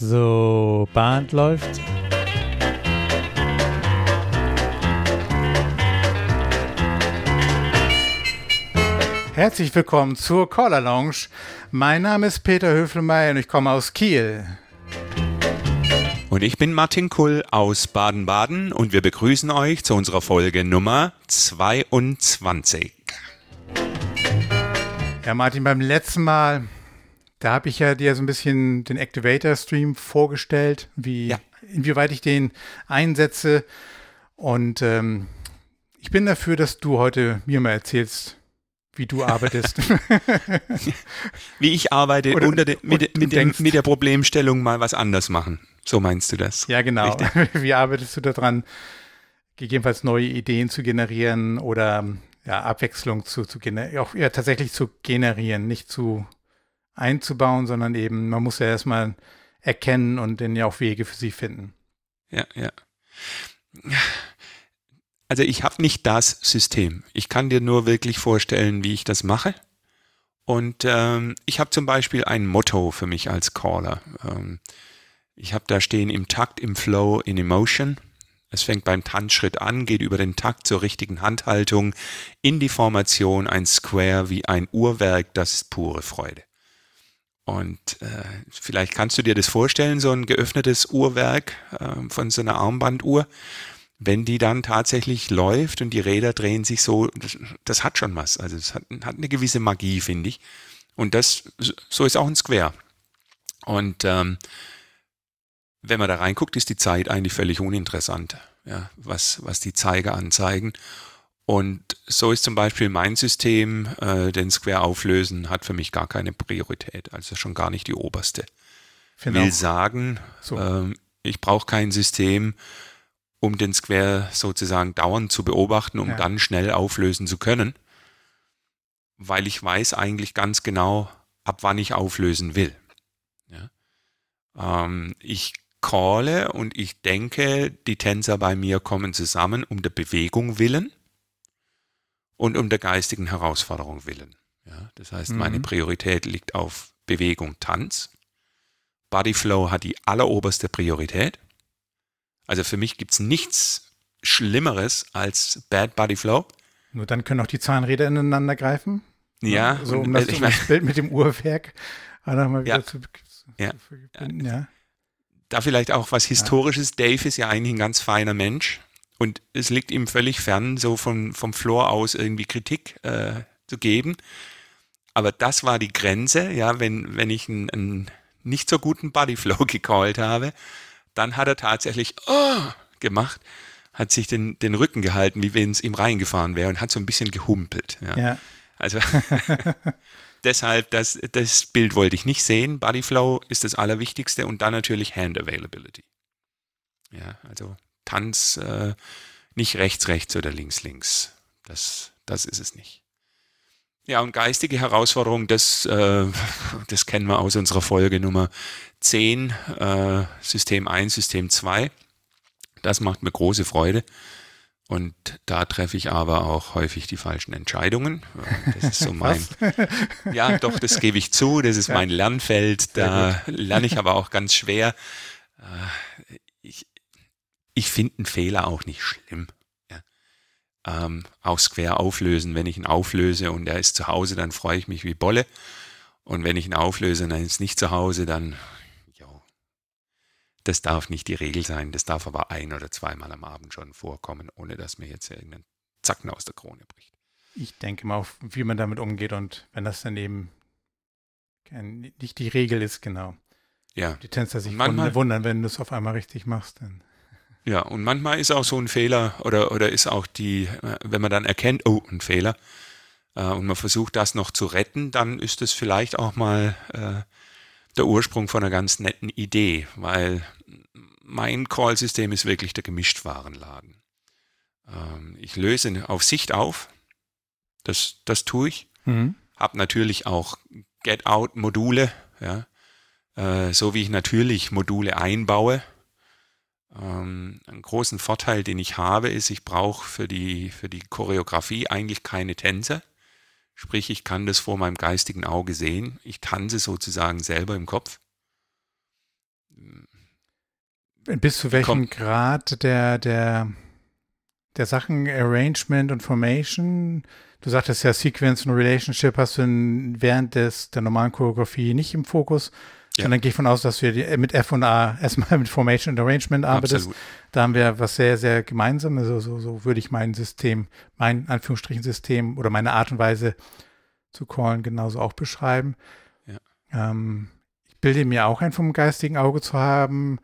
So, Band läuft. Herzlich willkommen zur Caller Lounge. Mein Name ist Peter Höfelmeier und ich komme aus Kiel. Und ich bin Martin Kull aus Baden-Baden und wir begrüßen euch zu unserer Folge Nummer 22. Ja, Martin, beim letzten Mal, da habe ich ja dir so ein bisschen den Activator-Stream vorgestellt, wie, ja. inwieweit ich den einsetze. Und ähm, ich bin dafür, dass du heute mir mal erzählst, wie du arbeitest. wie ich arbeite, Oder, unter de, mit, mit, dem, mit, der Problemstellung mal was anders machen. So meinst du das? Ja, genau. wie arbeitest du daran, gegebenenfalls neue Ideen zu generieren oder ja, Abwechslung zu, zu generieren, auch ja, tatsächlich zu generieren, nicht zu einzubauen, sondern eben, man muss ja erstmal erkennen und dann ja auch Wege für sie finden. Ja, ja. Also ich habe nicht das System. Ich kann dir nur wirklich vorstellen, wie ich das mache. Und ähm, ich habe zum Beispiel ein Motto für mich als Caller. Ähm, ich habe da stehen im Takt, im Flow, in Emotion. Es fängt beim Tanzschritt an, geht über den Takt zur richtigen Handhaltung in die Formation ein Square wie ein Uhrwerk, das ist pure Freude. Und äh, vielleicht kannst du dir das vorstellen, so ein geöffnetes Uhrwerk äh, von so einer Armbanduhr wenn die dann tatsächlich läuft und die Räder drehen sich so, das, das hat schon was. Also es hat, hat eine gewisse Magie, finde ich. Und das, so ist auch ein Square. Und ähm, wenn man da reinguckt, ist die Zeit eigentlich völlig uninteressant, ja, was, was die Zeiger anzeigen. Und so ist zum Beispiel mein System, äh, den Square auflösen, hat für mich gar keine Priorität, also schon gar nicht die oberste. Genau. Will sagen, so. ähm, ich brauche kein System, um den Square sozusagen dauernd zu beobachten, um ja. dann schnell auflösen zu können, weil ich weiß eigentlich ganz genau, ab wann ich auflösen will. Ja. Ähm, ich calle und ich denke, die Tänzer bei mir kommen zusammen um der Bewegung willen und um der geistigen Herausforderung willen. Ja, das heißt, mhm. meine Priorität liegt auf Bewegung, Tanz. Bodyflow hat die alleroberste Priorität. Also für mich gibt es nichts Schlimmeres als Bad Body Flow. Nur dann können auch die Zahnräder ineinander greifen. Ja. So um das, äh, ich mein, das Bild mit dem Uhrwerk mal wieder ja, zu, ja. Verbinden, ja. Da vielleicht auch was Historisches. Dave ist ja eigentlich ein ganz feiner Mensch. Und es liegt ihm völlig fern, so vom, vom Floor aus irgendwie Kritik äh, zu geben. Aber das war die Grenze, ja, wenn, wenn ich einen, einen nicht so guten Bodyflow gecallt habe, dann hat er tatsächlich oh, gemacht, hat sich den, den Rücken gehalten, wie wenn es ihm reingefahren wäre und hat so ein bisschen gehumpelt. Ja. ja. Also deshalb, das, das Bild wollte ich nicht sehen. Bodyflow ist das Allerwichtigste und dann natürlich Hand Availability. Ja, also Tanz äh, nicht rechts, rechts oder links, links. Das, das ist es nicht. Ja, und geistige Herausforderung, das, äh, das kennen wir aus unserer Folge Nummer 10, äh, System 1, System 2. Das macht mir große Freude. Und da treffe ich aber auch häufig die falschen Entscheidungen. Das ist so mein. ja, doch, das gebe ich zu. Das ist mein Lernfeld. Da lerne ich aber auch ganz schwer. Äh, ich finde einen Fehler auch nicht schlimm ähm, auch Square auflösen. Wenn ich ihn auflöse und er ist zu Hause, dann freue ich mich wie Bolle. Und wenn ich ihn auflöse und er ist nicht zu Hause, dann, jo, das darf nicht die Regel sein. Das darf aber ein oder zweimal am Abend schon vorkommen, ohne dass mir jetzt irgendein Zacken aus der Krone bricht. Ich denke mal, auf, wie man damit umgeht und wenn das dann eben nicht die Regel ist, genau. Ja. Die Tänzer sich manchmal, wundern, wenn du es auf einmal richtig machst. Dann. Ja, und manchmal ist auch so ein Fehler oder, oder ist auch die, äh, wenn man dann erkennt, oh, ein Fehler, äh, und man versucht das noch zu retten, dann ist es vielleicht auch mal äh, der Ursprung von einer ganz netten Idee, weil mein Call-System ist wirklich der Gemischtwarenladen. Ähm, ich löse auf Sicht auf, das, das tue ich. Mhm. Habe natürlich auch Get-Out-Module, ja, äh, so wie ich natürlich Module einbaue ähm, einen großen Vorteil, den ich habe, ist, ich brauche für die, für die Choreografie eigentlich keine Tänze. Sprich, ich kann das vor meinem geistigen Auge sehen. Ich tanze sozusagen selber im Kopf. bis zu welchem Grad der, der, der Sachen Arrangement und Formation, du sagtest ja Sequence und Relationship hast du in, während des, der normalen Choreografie nicht im Fokus. Ja. Und dann gehe ich von aus, dass wir die, mit F und A erstmal mit Formation und Arrangement arbeitest. Absolut. Da haben wir was sehr, sehr Gemeinsames. Also so, so würde ich mein System, mein Anführungsstrichen System oder meine Art und Weise zu callen genauso auch beschreiben. Ja. Ähm, ich bilde mir auch ein, vom geistigen Auge zu haben.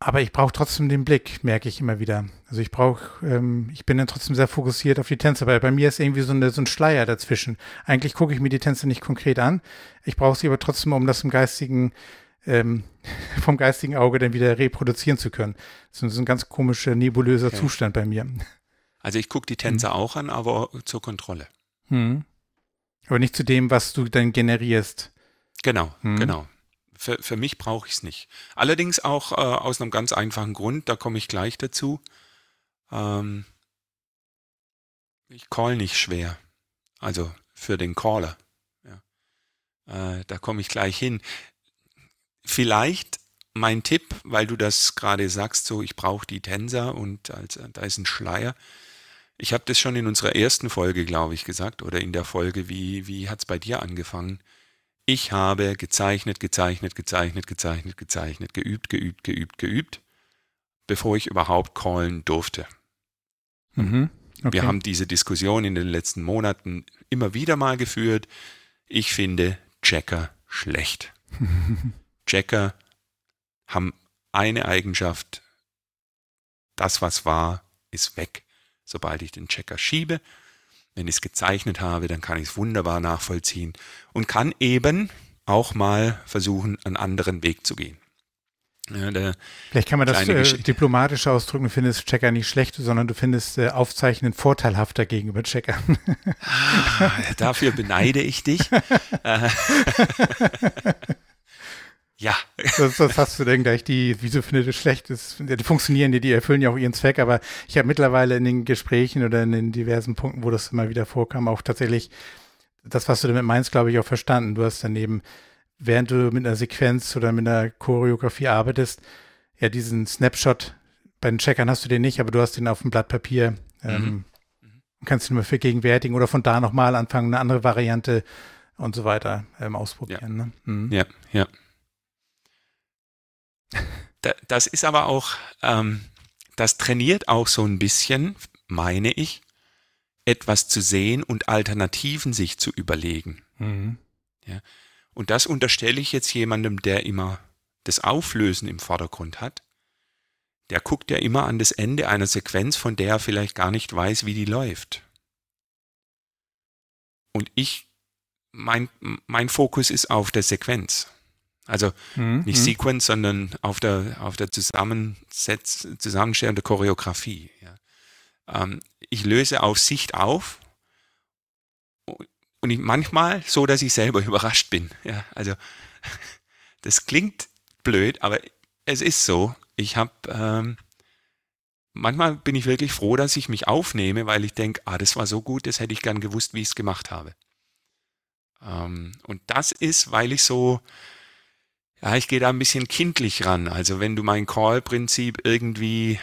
Aber ich brauche trotzdem den Blick, merke ich immer wieder. Also ich brauche, ähm, ich bin dann trotzdem sehr fokussiert auf die Tänze, weil bei mir ist irgendwie so, eine, so ein Schleier dazwischen. Eigentlich gucke ich mir die Tänze nicht konkret an. Ich brauche sie aber trotzdem, um das im geistigen, ähm, vom geistigen Auge dann wieder reproduzieren zu können. Das ist ein ganz komischer, nebulöser okay. Zustand bei mir. Also ich gucke die Tänze hm. auch an, aber zur Kontrolle. Hm. Aber nicht zu dem, was du dann generierst. Genau, hm. genau. Für, für mich brauche ich es nicht. Allerdings auch äh, aus einem ganz einfachen Grund, da komme ich gleich dazu. Ähm, ich call nicht schwer. Also für den Caller. Ja. Äh, da komme ich gleich hin. Vielleicht mein Tipp, weil du das gerade sagst, so ich brauche die Tänzer und als, da ist ein Schleier. Ich habe das schon in unserer ersten Folge, glaube ich, gesagt, oder in der Folge, wie, wie hat es bei dir angefangen? Ich habe gezeichnet, gezeichnet, gezeichnet, gezeichnet, gezeichnet, geübt, geübt, geübt, geübt, bevor ich überhaupt callen durfte. Mhm, okay. Wir haben diese Diskussion in den letzten Monaten immer wieder mal geführt. Ich finde Checker schlecht. Checker haben eine Eigenschaft, das was war, ist weg, sobald ich den Checker schiebe. Wenn ich es gezeichnet habe, dann kann ich es wunderbar nachvollziehen und kann eben auch mal versuchen, einen anderen Weg zu gehen. Ja, Vielleicht kann man das äh, diplomatisch ausdrücken, du findest Checker nicht schlecht, sondern du findest äh, Aufzeichnen vorteilhafter gegenüber Checkern. Ah, dafür beneide ich dich. Ja. Das, das hast du denn gleich die, wieso findet ihr schlecht? Das, die funktionieren, die, die erfüllen ja auch ihren Zweck, aber ich habe mittlerweile in den Gesprächen oder in den diversen Punkten, wo das immer wieder vorkam, auch tatsächlich das, was du damit meinst, glaube ich, auch verstanden. Du hast daneben, während du mit einer Sequenz oder mit einer Choreografie arbeitest, ja, diesen Snapshot bei den Checkern hast du den nicht, aber du hast den auf dem Blatt Papier. Ähm, mhm. Kannst ihn mal vergegenwärtigen oder von da nochmal anfangen, eine andere Variante und so weiter ähm, ausprobieren. Ja. Ne? Mhm. ja, ja das ist aber auch, ähm, das trainiert auch so ein bisschen, meine ich, etwas zu sehen und Alternativen sich zu überlegen. Mhm. Ja. Und das unterstelle ich jetzt jemandem, der immer das Auflösen im Vordergrund hat. Der guckt ja immer an das Ende einer Sequenz, von der er vielleicht gar nicht weiß, wie die läuft. Und ich, mein, mein Fokus ist auf der Sequenz. Also mhm. nicht mhm. Sequence, sondern auf der, auf der Zusammensetz, Zusammenstellung der Choreografie. Ja. Ähm, ich löse auf Sicht auf und ich, manchmal so, dass ich selber überrascht bin. Ja. Also das klingt blöd, aber es ist so. Ich habe ähm, manchmal bin ich wirklich froh, dass ich mich aufnehme, weil ich denke, ah, das war so gut, das hätte ich gern gewusst, wie ich es gemacht habe. Ähm, und das ist, weil ich so ja, ich gehe da ein bisschen kindlich ran. Also wenn du mein Call-Prinzip irgendwie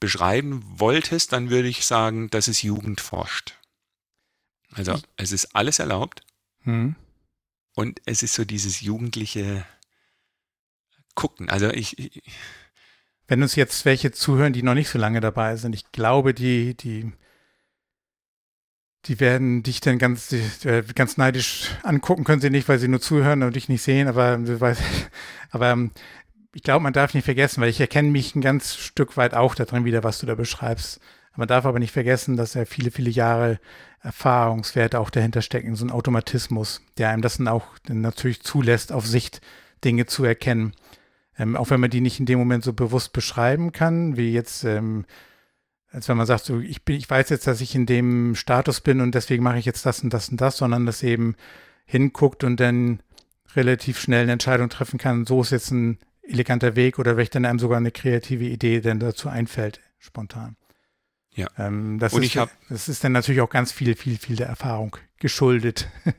beschreiben wolltest, dann würde ich sagen, dass es Jugend forscht. Also es ist alles erlaubt. Hm. Und es ist so dieses jugendliche Gucken. Also ich, ich wenn uns jetzt welche zuhören, die noch nicht so lange dabei sind, ich glaube, die, die die werden dich dann ganz, äh, ganz neidisch angucken, können sie nicht, weil sie nur zuhören und dich nicht sehen, aber, aber ähm, ich glaube, man darf nicht vergessen, weil ich erkenne mich ein ganz Stück weit auch darin wieder, was du da beschreibst. Man darf aber nicht vergessen, dass ja viele, viele Jahre Erfahrungswerte auch dahinter stecken, so ein Automatismus, der einem das dann auch dann natürlich zulässt, auf Sicht Dinge zu erkennen. Ähm, auch wenn man die nicht in dem Moment so bewusst beschreiben kann, wie jetzt ähm, als wenn man sagt, so, ich, bin, ich weiß jetzt, dass ich in dem Status bin und deswegen mache ich jetzt das und das und das, sondern das eben hinguckt und dann relativ schnell eine Entscheidung treffen kann, so ist jetzt ein eleganter Weg oder vielleicht dann einem sogar eine kreative Idee denn dazu einfällt, spontan. Ja. Ähm, das, und ist, ich hab, das ist dann natürlich auch ganz viel, viel, viel der Erfahrung geschuldet.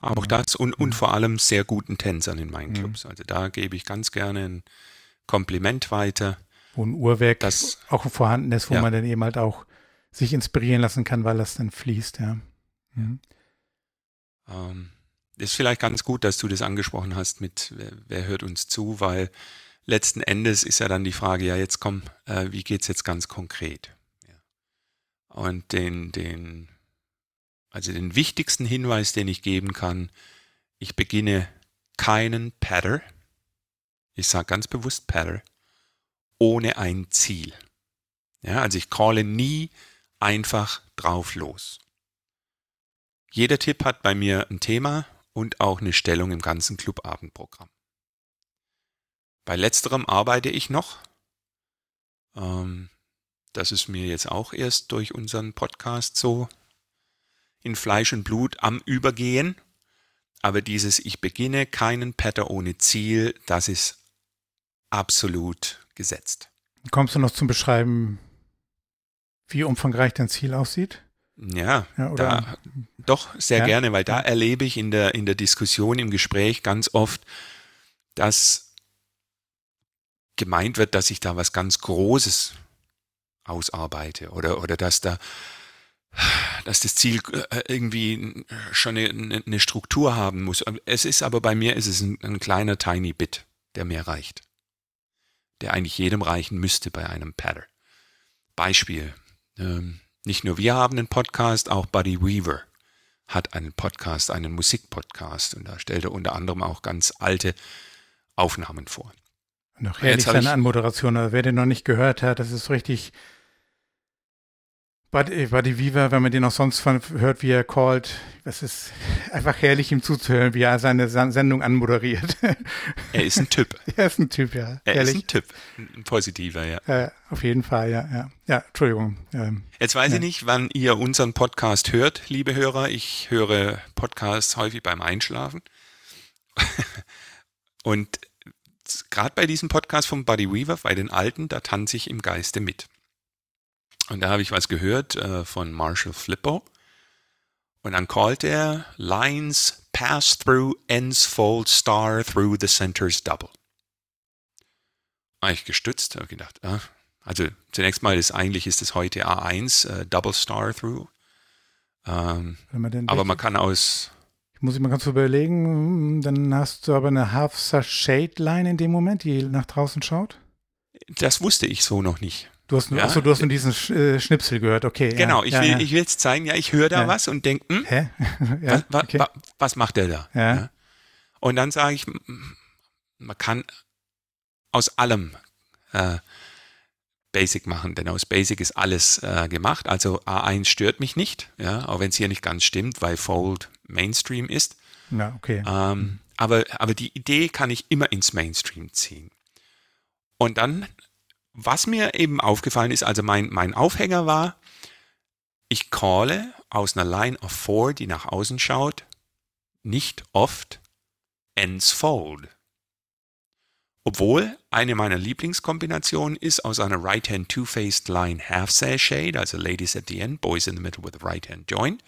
Auch das und, und vor allem sehr guten Tänzern in meinen mhm. Clubs. Also da gebe ich ganz gerne ein Kompliment weiter. Wo ein Uhrwerk das, auch vorhanden ist, wo ja. man dann eben halt auch sich inspirieren lassen kann, weil das dann fließt, ja. Mhm. Ähm, ist vielleicht ganz gut, dass du das angesprochen hast mit, wer, wer, hört uns zu, weil letzten Endes ist ja dann die Frage, ja jetzt komm, äh, wie geht's jetzt ganz konkret? Ja. Und den, den, also den wichtigsten Hinweis, den ich geben kann, ich beginne keinen Patter, ich sage ganz bewusst Patter, ohne ein Ziel. Ja, also ich calle nie einfach drauf los. Jeder Tipp hat bei mir ein Thema und auch eine Stellung im ganzen Clubabendprogramm. Bei letzterem arbeite ich noch. Ähm, das ist mir jetzt auch erst durch unseren Podcast so in Fleisch und Blut am Übergehen. Aber dieses Ich beginne keinen Patter ohne Ziel, das ist absolut gesetzt. Kommst du noch zum Beschreiben, wie umfangreich dein Ziel aussieht? Ja, ja da, doch sehr ja? gerne, weil da erlebe ich in der, in der Diskussion, im Gespräch ganz oft, dass gemeint wird, dass ich da was ganz Großes ausarbeite oder, oder dass da dass das Ziel äh, irgendwie schon eine, eine Struktur haben muss. Es ist aber bei mir ist es ein, ein kleiner tiny Bit, der mir reicht. Der eigentlich jedem reichen müsste bei einem Pattern. Beispiel. Ähm, nicht nur wir haben einen Podcast, auch Buddy Weaver hat einen Podcast, einen Musikpodcast. Und da stellt er unter anderem auch ganz alte Aufnahmen vor. Noch herrlich seine Anmoderation. Also wer den noch nicht gehört hat, das ist richtig Buddy, Buddy Weaver, wenn man den auch sonst von, hört, wie er callt, das ist einfach herrlich, ihm zuzuhören, wie er seine Sendung anmoderiert. Er ist ein Typ. er ist ein Typ, ja. Er herrlich. ist ein Typ. Ein positiver, ja. Äh, auf jeden Fall, ja, ja. Ja, Entschuldigung. Ähm, Jetzt weiß ja. ich nicht, wann ihr unseren Podcast hört, liebe Hörer. Ich höre Podcasts häufig beim Einschlafen. Und gerade bei diesem Podcast von Buddy Weaver, bei den Alten, da tanze ich im Geiste mit. Und da habe ich was gehört äh, von Marshall Flippo. Und dann callt er Lines pass through ends fold star through the center's double. War ich gestützt, habe gedacht, ah, also zunächst mal ist eigentlich ist es heute A1 äh, Double Star Through. Ähm, aber man kann aus ich muss ich mal ganz überlegen, dann hast du aber eine Half Shade Line in dem Moment, die nach draußen schaut. Das wusste ich so noch nicht. Du hast, ja? achso, du hast nur diesen äh, Schnipsel gehört, okay. Genau, ja, ich, will, ja, ich will jetzt zeigen, ja, ich höre da was und denke, hm, Hä? was, wa, okay. wa, was, macht der da? Ja. Und dann sage ich, man kann aus allem äh, Basic machen, denn aus Basic ist alles äh, gemacht. Also A1 stört mich nicht, ja, auch wenn es hier nicht ganz stimmt, weil Fold Mainstream ist. Ja, okay. Ähm, aber, aber die Idee kann ich immer ins Mainstream ziehen. Und dann was mir eben aufgefallen ist, also mein, mein Aufhänger war, ich calle aus einer Line of Four, die nach außen schaut, nicht oft ends fold. Obwohl eine meiner Lieblingskombinationen ist aus einer Right-Hand Two-Faced Line Half-Sash Shade, also Ladies at the End, Boys in the Middle with a Right-Hand Join.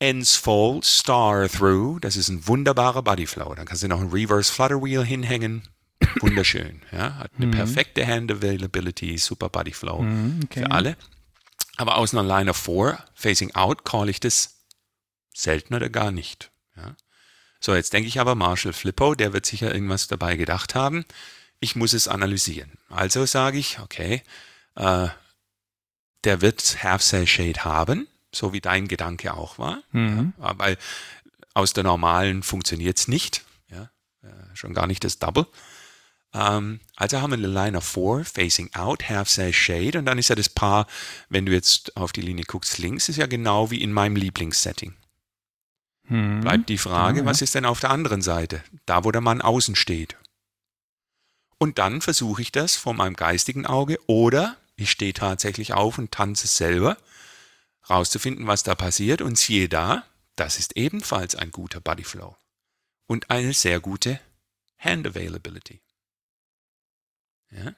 Ends Fold, Star Through, das ist ein wunderbarer Bodyflow. Dann kannst du noch ein Reverse Flutter Wheel hinhängen, wunderschön. Ja, hat eine mhm. perfekte Hand Availability, super Body Flow mhm, okay. für alle. Aber aus einer Line of Four, Facing Out, call ich das selten oder gar nicht. Ja. So, jetzt denke ich aber Marshall Flippo, der wird sicher irgendwas dabei gedacht haben. Ich muss es analysieren. Also sage ich, okay, äh, der wird Half Cell Shade haben, so wie dein Gedanke auch war. Mhm. Ja, weil aus der normalen funktioniert es nicht. Ja, äh, schon gar nicht das Double. Ähm, also haben wir eine Line of Four, Facing Out, Half Size Shade und dann ist ja das Paar, wenn du jetzt auf die Linie guckst, links ist ja genau wie in meinem Lieblingssetting. Hm. Bleibt die Frage, ja, was ist denn auf der anderen Seite, da wo der Mann außen steht? Und dann versuche ich das vor meinem geistigen Auge oder ich stehe tatsächlich auf und tanze selber, rauszufinden, was da passiert und siehe da, das ist ebenfalls ein guter Bodyflow und eine sehr gute Hand Availability. Ja.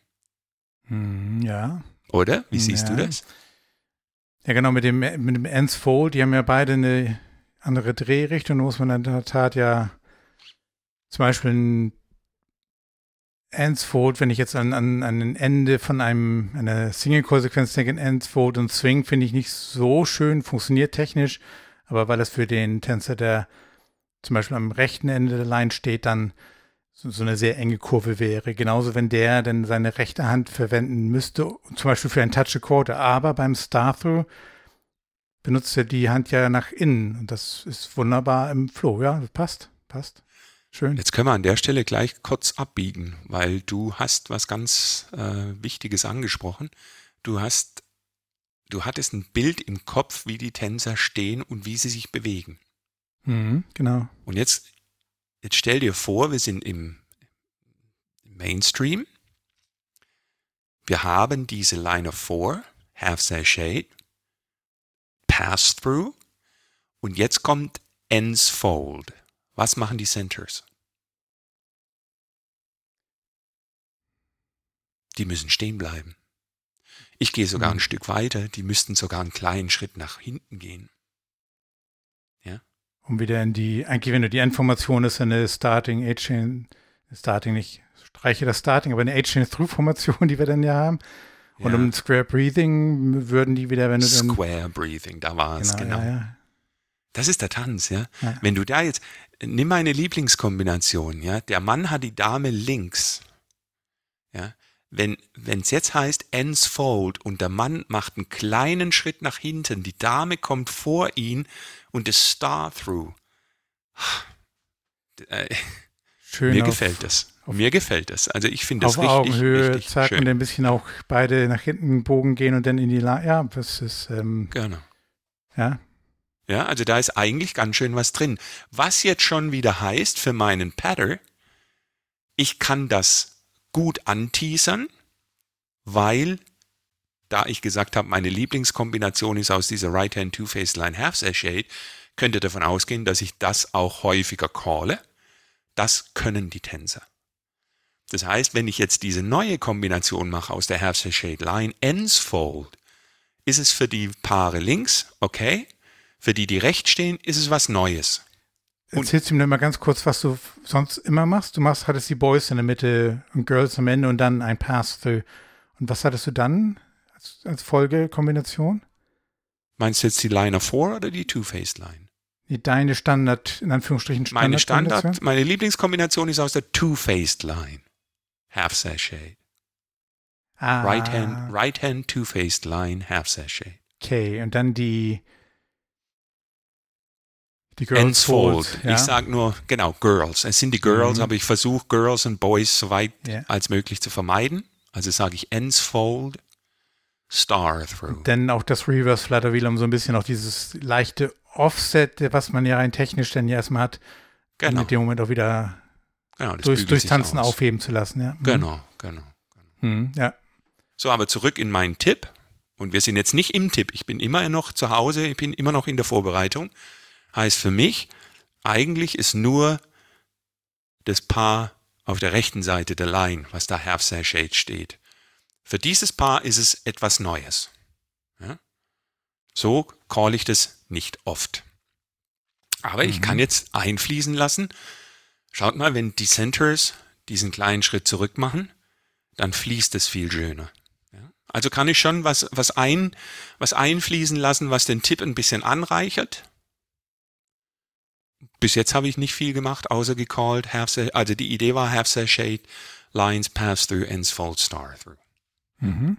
Hm, ja. Oder? Wie siehst ja. du das? Ja, genau, mit dem, mit dem Ends Fold, die haben ja beide eine andere Drehrichtung. Da muss man in der Tat ja zum Beispiel ein Ends-Fold, wenn ich jetzt an, an, an ein Ende von einem, einer Single-Core-Sequenz denke, Ends-Fold und Swing finde ich nicht so schön, funktioniert technisch, aber weil das für den Tänzer, der zum Beispiel am rechten Ende der Line steht, dann so, eine sehr enge Kurve wäre. Genauso, wenn der dann seine rechte Hand verwenden müsste, zum Beispiel für ein Touch a Quarter, aber beim Star-Through benutzt er die Hand ja nach innen und das ist wunderbar im Flow, ja, das passt, passt. Schön. Jetzt können wir an der Stelle gleich kurz abbiegen, weil du hast was ganz äh, Wichtiges angesprochen. Du hast, du hattest ein Bild im Kopf, wie die Tänzer stehen und wie sie sich bewegen. Mhm, genau. Und jetzt, jetzt stell dir vor, wir sind im Mainstream. Wir haben diese Line of Four, Half Sashade, Pass Through und jetzt kommt Ends Fold. Was machen die Centers? Die müssen stehen bleiben. Ich gehe sogar mhm. ein Stück weiter, die müssten sogar einen kleinen Schritt nach hinten gehen. Um wieder in die, eigentlich wenn du die Information ist, eine Starting, A-Chain, Starting nicht, streiche das Starting, aber eine A-Chain-Through-Formation, die wir dann ja haben. Und ja. um Square Breathing würden die wieder, wenn du dann. Square Breathing, da war es, genau. genau. Ja, ja. Das ist der Tanz, ja? ja. Wenn du da jetzt, nimm meine Lieblingskombination, ja. Der Mann hat die Dame links. Ja. Wenn es jetzt heißt ends fold und der Mann macht einen kleinen Schritt nach hinten, die Dame kommt vor ihn und das Star through. Äh, Schön mir gefällt das. Mir gefällt das. Also ich finde das auf richtig, Augenhöhe richtig zack, schön. und ein bisschen auch beide nach hinten Bogen gehen und dann in die La Ja, das ist ähm, genau. Ja, ja, also da ist eigentlich ganz schön was drin. Was jetzt schon wieder heißt für meinen Patter, ich kann das gut anteasern, weil da ich gesagt habe, meine Lieblingskombination ist aus dieser Right-Hand Two-Face Line Half Shade, könnt ihr davon ausgehen, dass ich das auch häufiger calle. Das können die Tänzer. Das heißt, wenn ich jetzt diese neue Kombination mache aus der Half Shade Line Ends Fold, ist es für die Paare links, okay, für die, die recht stehen, ist es was Neues. Und Erzählst du mir mal ganz kurz, was du sonst immer machst? Du machst, hattest die Boys in der Mitte und Girls am Ende und dann ein Pass-Through. Und was hattest du dann als, als Folgekombination? Meinst du jetzt die Line of Four oder die Two-Faced Line? Die deine Standard, in Anführungsstrichen Standard. Meine Standard, meine Lieblingskombination ist aus der Two-Faced Line. Half Sachet. Ah. Right Hand, Right Hand Two-Faced Line, Half Sachet. Okay, und dann die die Girls Fold. Ja. Ich sage nur, genau, Girls. Es sind die Girls, mhm. aber ich versuche Girls und Boys so weit ja. als möglich zu vermeiden. Also sage ich Ends Fold, Star Through. Denn auch das Reverse Flutter Wheel, um so ein bisschen auch dieses leichte Offset, was man ja rein technisch dann ja erstmal hat, genau. in dem Moment auch wieder genau, durch, durchs Tanzen aus. aufheben zu lassen. Ja. Mhm. Genau, genau. genau. Mhm, ja. So, aber zurück in meinen Tipp. Und wir sind jetzt nicht im Tipp. Ich bin immer noch zu Hause, ich bin immer noch in der Vorbereitung heißt für mich, eigentlich ist nur das Paar auf der rechten Seite der Line, was da Half Sashade steht. Für dieses Paar ist es etwas Neues. Ja? So call ich das nicht oft. Aber mhm. ich kann jetzt einfließen lassen. Schaut mal, wenn die Centers diesen kleinen Schritt zurück machen, dann fließt es viel schöner. Ja? Also kann ich schon was, was, ein, was einfließen lassen, was den Tipp ein bisschen anreichert bis jetzt habe ich nicht viel gemacht, außer gecallt, half, also die Idee war half shade, lines pass through, ends fold star through. Mhm.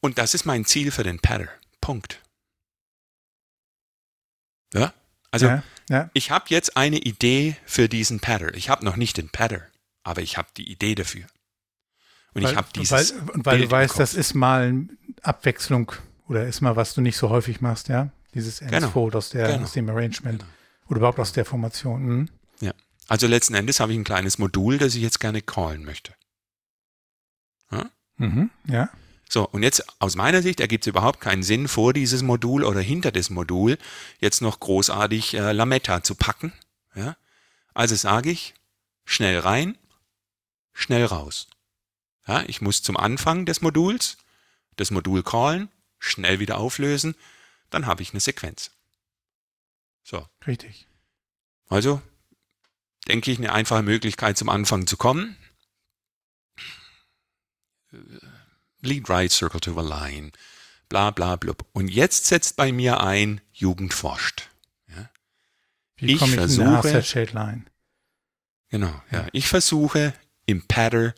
Und das ist mein Ziel für den Pattern. Punkt. Ja? Also, ja, ja. ich habe jetzt eine Idee für diesen Pattern. Ich habe noch nicht den Pattern, aber ich habe die Idee dafür. Und weil, ich habe dieses. Weil, und weil du weißt, das ist mal eine Abwechslung oder ist mal, was du nicht so häufig machst, ja? Dieses Ends genau. Aus, der, genau. aus dem Arrangement. Genau. Oder überhaupt aus der Formation. Mhm. Ja. Also letzten Endes habe ich ein kleines Modul, das ich jetzt gerne callen möchte. Ja? Mhm, ja. So, und jetzt aus meiner Sicht ergibt es überhaupt keinen Sinn, vor dieses Modul oder hinter das Modul jetzt noch großartig äh, Lametta zu packen. Ja? Also sage ich, schnell rein, schnell raus. Ja, ich muss zum Anfang des Moduls das Modul callen, schnell wieder auflösen, dann habe ich eine Sequenz. So. Richtig. Also, denke ich, eine einfache Möglichkeit zum Anfang zu kommen. Lead right circle to the line, bla bla blub. Und jetzt setzt bei mir ein, Jugend forscht. Ja? Wie ich versuche, in line? Genau, ja. Ich versuche im Pattern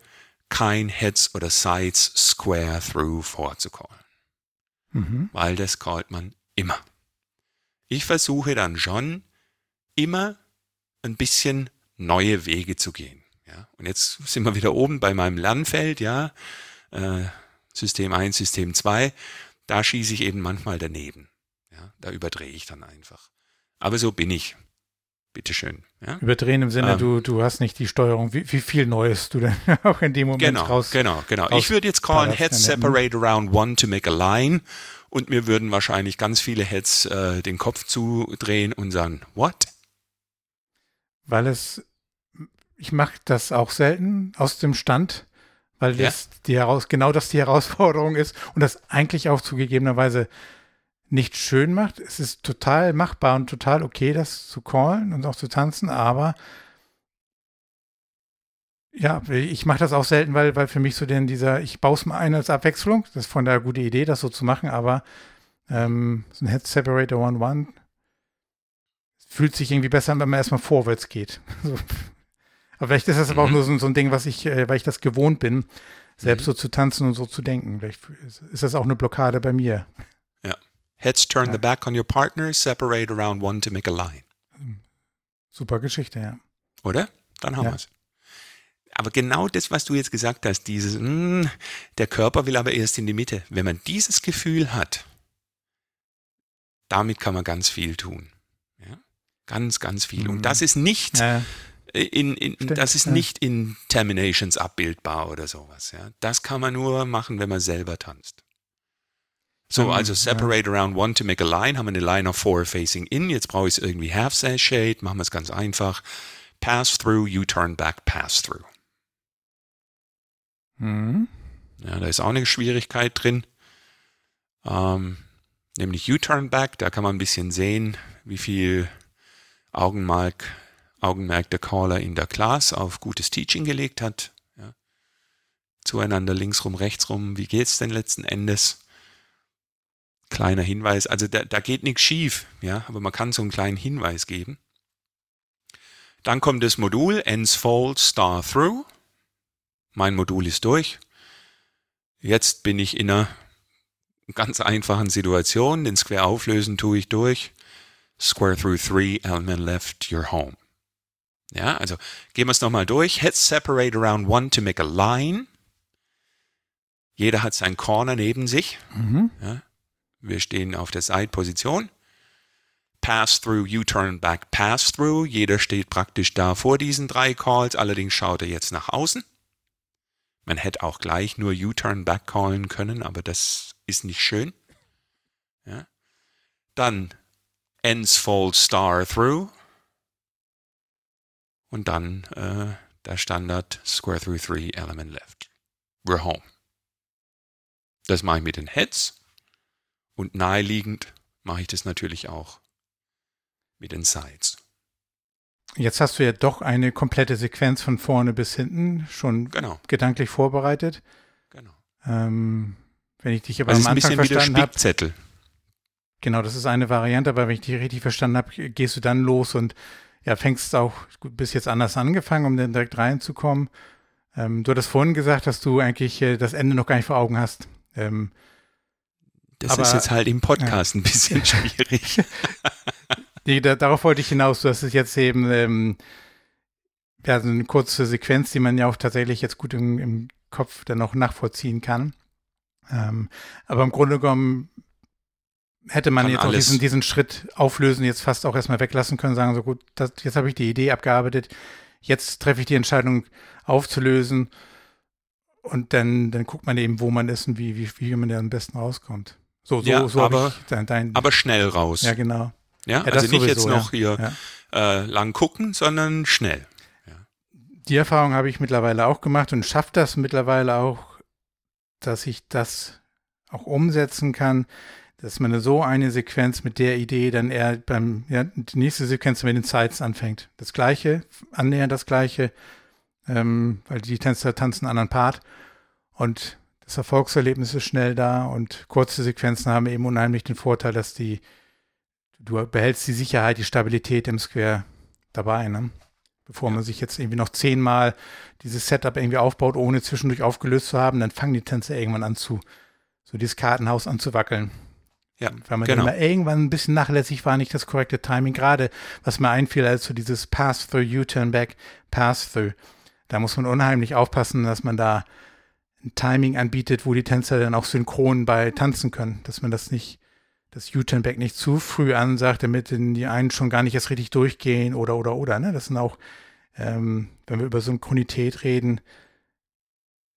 kein Heads oder Sides Square Through vorzucallen. Mhm. Weil das callt man immer. Ich versuche dann schon immer ein bisschen neue Wege zu gehen. Ja, und jetzt sind wir wieder oben bei meinem Lernfeld, ja, äh, System 1, System 2. Da schieße ich eben manchmal daneben. Ja, da überdrehe ich dann einfach. Aber so bin ich. Bitteschön. Ja? Überdrehen im Sinne, ähm, du, du hast nicht die Steuerung, wie, wie viel Neues du denn auch in dem Moment genau, raus. Genau, genau. Ich würde jetzt callen Heads separate around one to make a line und mir würden wahrscheinlich ganz viele Heads äh, den Kopf zudrehen und sagen, what? Weil es, ich mache das auch selten aus dem Stand, weil ja. das die heraus, genau das die Herausforderung ist und das eigentlich auch zugegebenerweise nicht schön macht. Es ist total machbar und total okay, das zu callen und auch zu tanzen, aber ja, ich mache das auch selten, weil, weil für mich so denn dieser, ich baue es mal ein als Abwechslung. Das ist von der gute Idee, das so zu machen, aber ähm, so ein Head Separator One-One fühlt sich irgendwie besser an, wenn man erstmal vorwärts geht. So. Aber vielleicht ist das aber auch mhm. nur so, so, ein Ding, was ich, äh, weil ich das gewohnt bin, selbst mhm. so zu tanzen und so zu denken. Vielleicht ist das auch eine Blockade bei mir. Heads turn ja. the back on your partner, separate around one to make a line. Super Geschichte, ja. Oder? Dann haben ja. wir es. Aber genau das, was du jetzt gesagt hast, dieses, mh, hm, der Körper will aber erst in die Mitte. Wenn man dieses Gefühl hat, damit kann man ganz viel tun. Ja? Ganz, ganz viel. Mhm. Und das ist nicht ja. In, in das ist ja. nicht in Terminations abbildbar oder sowas. Ja? Das kann man nur machen, wenn man selber tanzt. So, also separate around one to make a line, haben wir eine Line of four facing in. Jetzt brauche ich es irgendwie half shade, machen wir es ganz einfach. Pass through, U-turn back, pass through. Mhm. Ja, da ist auch eine Schwierigkeit drin. Ähm, nämlich U-turn back, da kann man ein bisschen sehen, wie viel Augenmerk, Augenmerk der Caller in der Class auf gutes Teaching gelegt hat. Ja. Zueinander linksrum, rechtsrum, wie geht's denn letzten Endes? kleiner Hinweis. Also da, da geht nichts schief, ja, aber man kann so einen kleinen Hinweis geben. Dann kommt das Modul ends fold star through. Mein Modul ist durch. Jetzt bin ich in einer ganz einfachen Situation. Den Square auflösen tue ich durch. Square through three, element left, you're home. Ja, also gehen wir es nochmal durch. Heads separate around one to make a line. Jeder hat sein Corner neben sich. Mhm. Ja, wir stehen auf der Side-Position. Pass-through, U-turn back, pass-through. Jeder steht praktisch da vor diesen drei Calls. Allerdings schaut er jetzt nach außen. Man hätte auch gleich nur U-turn back callen können, aber das ist nicht schön. Ja. Dann ends fold star through. Und dann äh, der Standard square through three element left. We're home. Das mache ich mit den Heads. Und naheliegend mache ich das natürlich auch mit den Sides. Jetzt hast du ja doch eine komplette Sequenz von vorne bis hinten schon genau. gedanklich vorbereitet. Genau. Ähm, wenn ich dich aber also am Anfang ein bisschen verstanden habe. Genau, das ist eine Variante, aber wenn ich dich richtig verstanden habe, gehst du dann los und ja, fängst auch, bist jetzt anders angefangen, um dann direkt reinzukommen. Ähm, du hattest vorhin gesagt, dass du eigentlich äh, das Ende noch gar nicht vor Augen hast. Ähm, das Aber, ist jetzt halt im Podcast ja. ein bisschen schwierig. nee, da, darauf wollte ich hinaus. Du hast es jetzt eben ähm, ja, so eine kurze Sequenz, die man ja auch tatsächlich jetzt gut im, im Kopf dann noch nachvollziehen kann. Ähm, aber im Grunde genommen hätte man jetzt auch diesen, diesen Schritt auflösen, jetzt fast auch erstmal weglassen können, sagen so gut, das, jetzt habe ich die Idee abgearbeitet, jetzt treffe ich die Entscheidung aufzulösen und dann, dann guckt man eben, wo man ist und wie, wie, wie man da am besten rauskommt. So, so, ja, so aber, dein, dein, aber schnell raus. Ja, genau. Ja, ja also nicht sowieso, jetzt noch ja. hier. Äh, lang gucken, sondern schnell. Die Erfahrung habe ich mittlerweile auch gemacht und schaffe das mittlerweile auch, dass ich das auch umsetzen kann, dass man so eine Sequenz mit der Idee dann eher beim, ja, die nächste Sequenz mit den Sites anfängt. Das Gleiche, annähernd das Gleiche, ähm, weil die Tänzer tanzen einen anderen Part und das Erfolgserlebnis ist schnell da und kurze Sequenzen haben eben unheimlich den Vorteil, dass die, du behältst die Sicherheit, die Stabilität im Square dabei, ne? Bevor man sich jetzt irgendwie noch zehnmal dieses Setup irgendwie aufbaut, ohne zwischendurch aufgelöst zu haben, dann fangen die Tänzer irgendwann an zu, so dieses Kartenhaus anzuwackeln. Ja, Weil man genau. immer irgendwann ein bisschen nachlässig war, nicht das korrekte Timing. Gerade, was mir einfiel, als so dieses Pass-Through, U-Turn Back, Pass-Through. Da muss man unheimlich aufpassen, dass man da ein Timing anbietet, wo die Tänzer dann auch synchron bei tanzen können. Dass man das nicht, das U-Turn Back nicht zu früh ansagt, damit die einen schon gar nicht erst richtig durchgehen oder, oder, oder. Ne? Das sind auch, ähm, wenn wir über Synchronität reden,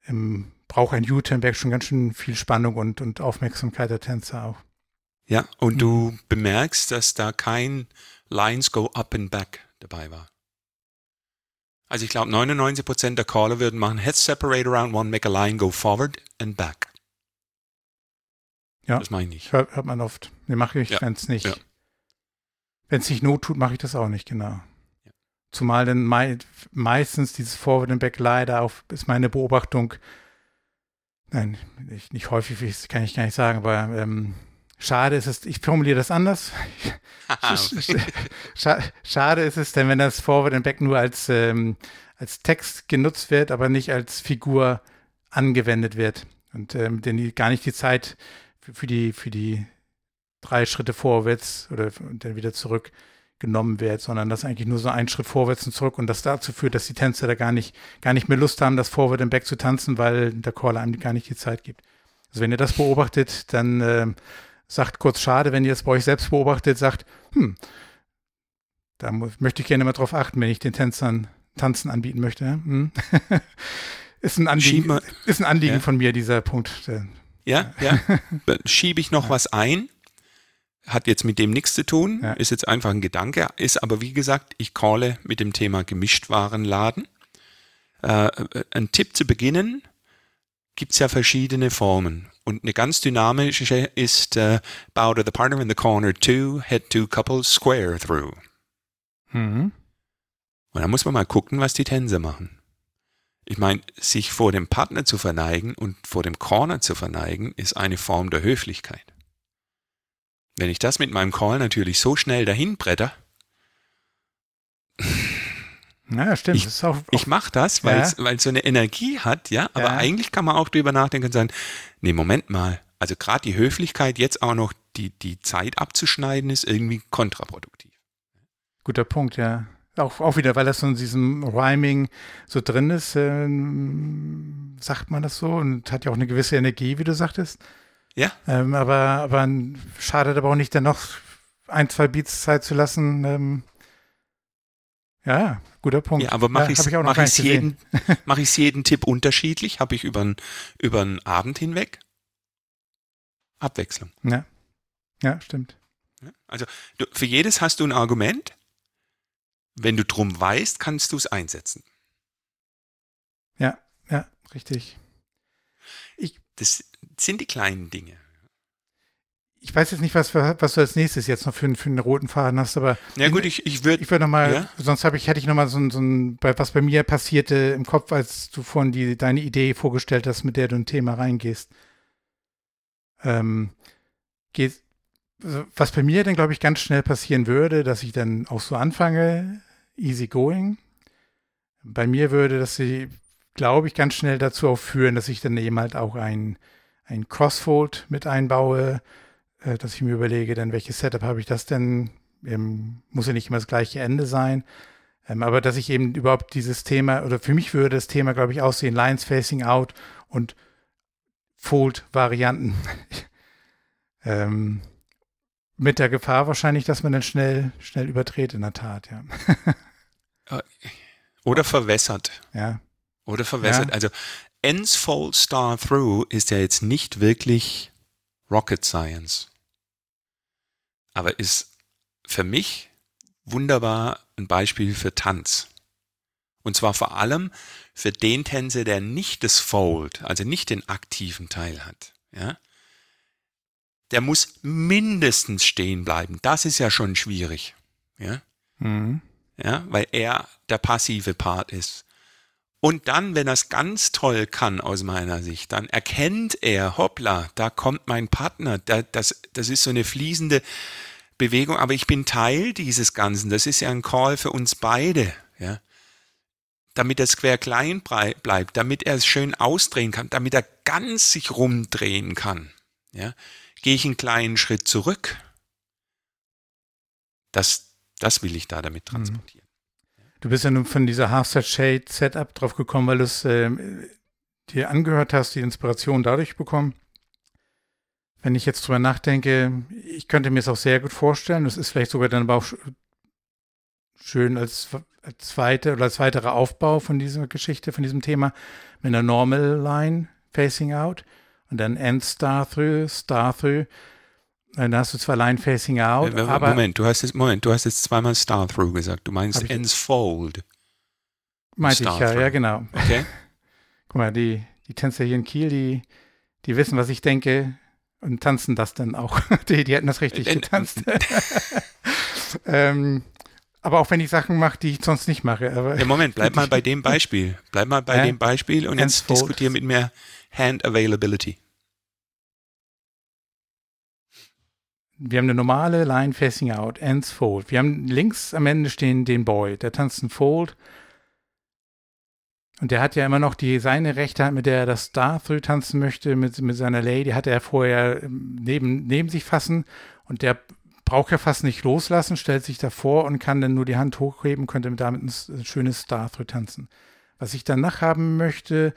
ähm, braucht ein U-Turn Back schon ganz schön viel Spannung und, und Aufmerksamkeit der Tänzer auch. Ja, und mhm. du bemerkst, dass da kein Lines go up and back dabei war. Also ich glaube, 99% der Caller würden machen Head separate around one, make a line, go forward and back. Ja, das meine ich. Hört, hört man oft. Ne, mache ich, ja. wenn es nicht. Ja. Wenn es nicht Not tut, mache ich das auch nicht, genau. Ja. Zumal dann mei meistens dieses Forward and Back leider auch, ist meine Beobachtung, nein, nicht, nicht häufig, kann ich gar nicht sagen, aber ähm, Schade ist es, ich formuliere das anders. Schade ist es, denn wenn das Forward and Back nur als, ähm, als Text genutzt wird, aber nicht als Figur angewendet wird und ähm, denn die, gar nicht die Zeit für, für, die, für die drei Schritte vorwärts oder dann wieder zurück genommen wird, sondern das eigentlich nur so ein Schritt vorwärts und zurück und das dazu führt, dass die Tänzer da gar nicht, gar nicht mehr Lust haben, das Forward and Back zu tanzen, weil der Caller einem gar nicht die Zeit gibt. Also wenn ihr das beobachtet, dann äh, sagt kurz schade, wenn ihr es bei euch selbst beobachtet, sagt, hm, da möchte ich gerne mal drauf achten, wenn ich den Tänzern Tanzen anbieten möchte. Hm? ist ein Anliegen, ist ein Anliegen ja. von mir, dieser Punkt. Ja, ja. Schiebe ich noch ja. was ein? Hat jetzt mit dem nichts zu tun, ja. ist jetzt einfach ein Gedanke, ist aber wie gesagt, ich calle mit dem Thema Gemischtwarenladen. Äh, äh ein Tipp zu beginnen, gibt es ja verschiedene Formen. Und eine ganz dynamische ist uh, bow to the partner in the corner two, head two couples square through. Mhm. Und da muss man mal gucken, was die Tänze machen. Ich meine, sich vor dem Partner zu verneigen und vor dem Corner zu verneigen, ist eine Form der Höflichkeit. Wenn ich das mit meinem Call natürlich so schnell dahin bretter, ja, stimmt. Ich, auch, auch, ich mache das, weil es ja. so eine Energie hat, ja. Aber ja. eigentlich kann man auch drüber nachdenken und sagen, nee, Moment mal. Also gerade die Höflichkeit, jetzt auch noch die, die Zeit abzuschneiden, ist irgendwie kontraproduktiv. Guter Punkt, ja. Auch, auch wieder, weil das so in diesem Rhyming so drin ist, äh, sagt man das so und hat ja auch eine gewisse Energie, wie du sagtest. Ja. Ähm, aber, aber schadet aber auch nicht, dann noch ein, zwei Beats Zeit zu lassen. Ähm, ja, guter Punkt. Ja, aber mache ja, ich mach ich's jeden, mach ich's jeden Tipp unterschiedlich? Habe ich über einen Abend hinweg? Abwechslung. Ja, ja stimmt. Also du, für jedes hast du ein Argument. Wenn du drum weißt, kannst du es einsetzen. Ja, ja, richtig. Ich, das sind die kleinen Dinge ich weiß jetzt nicht, was, was du als nächstes jetzt noch für, für einen roten Faden hast, aber. Ja, gut, ich, ich würde. Ich würde nochmal, ja? sonst habe ich, hätte ich nochmal so, ein, so ein, was bei mir passierte im Kopf, als du vorhin die, deine Idee vorgestellt hast, mit der du ein Thema reingehst. Ähm, geht, also, was bei mir dann, glaube ich, ganz schnell passieren würde, dass ich dann auch so anfange, easy going. Bei mir würde das, glaube ich, ganz schnell dazu auch führen, dass ich dann eben halt auch ein, ein Crossfold mit einbaue, äh, dass ich mir überlege, dann welches Setup habe ich das denn? Ähm, muss ja nicht immer das gleiche Ende sein. Ähm, aber dass ich eben überhaupt dieses Thema, oder für mich würde das Thema, glaube ich, aussehen, Lines Facing Out und Fold-Varianten. ähm, mit der Gefahr wahrscheinlich, dass man dann schnell, schnell überdreht in der Tat, ja. Äh, oder verwässert. Ja. Oder verwässert. Ja. Also Ends Fold Star Through ist ja jetzt nicht wirklich Rocket Science aber ist für mich wunderbar ein Beispiel für Tanz. Und zwar vor allem für den Tänzer, der nicht das Fold, also nicht den aktiven Teil hat. Ja? Der muss mindestens stehen bleiben. Das ist ja schon schwierig. Ja? Mhm. Ja, weil er der passive Part ist. Und dann, wenn er es ganz toll kann aus meiner Sicht, dann erkennt er, hoppla, da kommt mein Partner, da, das, das ist so eine fließende Bewegung, aber ich bin Teil dieses Ganzen. Das ist ja ein Call für uns beide, ja. Damit er quer klein bleibt, damit er es schön ausdrehen kann, damit er ganz sich rumdrehen kann, ja. Gehe ich einen kleinen Schritt zurück. Das, das will ich da damit mhm. transportieren. Du bist ja nun von dieser Half-Set-Shade-Setup drauf gekommen, weil du es äh, dir angehört hast, die Inspiration dadurch bekommen. Wenn ich jetzt drüber nachdenke, ich könnte mir es auch sehr gut vorstellen. Das ist vielleicht sogar dann aber auch schön als, als zweite oder als weiterer Aufbau von dieser Geschichte, von diesem Thema, mit einer Normal Line Facing Out und dann End Star Through, Star Through. Dann hast du zwar Line Facing Out, Moment, aber. Moment, du hast jetzt, Moment, du hast jetzt zweimal Star Through gesagt. Du meinst Ends Fold. Meinte ich ja, ja, genau. Okay. Guck mal, die, die Tänzer hier in Kiel, die, die wissen, was ich denke und tanzen das dann auch. die, die hätten das richtig äh, getanzt. ähm, aber auch wenn ich Sachen mache, die ich sonst nicht mache. Aber ja, Moment, bleib mal bei dem Beispiel. Bleib mal bei äh, dem Beispiel und jetzt diskutiere mit mir Hand Availability. Wir haben eine normale Line Facing Out, Ends Fold. Wir haben links am Ende stehen den Boy, der tanzt ein Fold. Und der hat ja immer noch die, seine rechte Hand, mit der er das Star-Through tanzen möchte, mit, mit seiner Lady, hatte er vorher ähm, neben, neben sich fassen. Und der braucht ja fast nicht loslassen, stellt sich davor und kann dann nur die Hand hochheben, könnte damit ein, schönes Star-Through tanzen. Was ich danach haben möchte,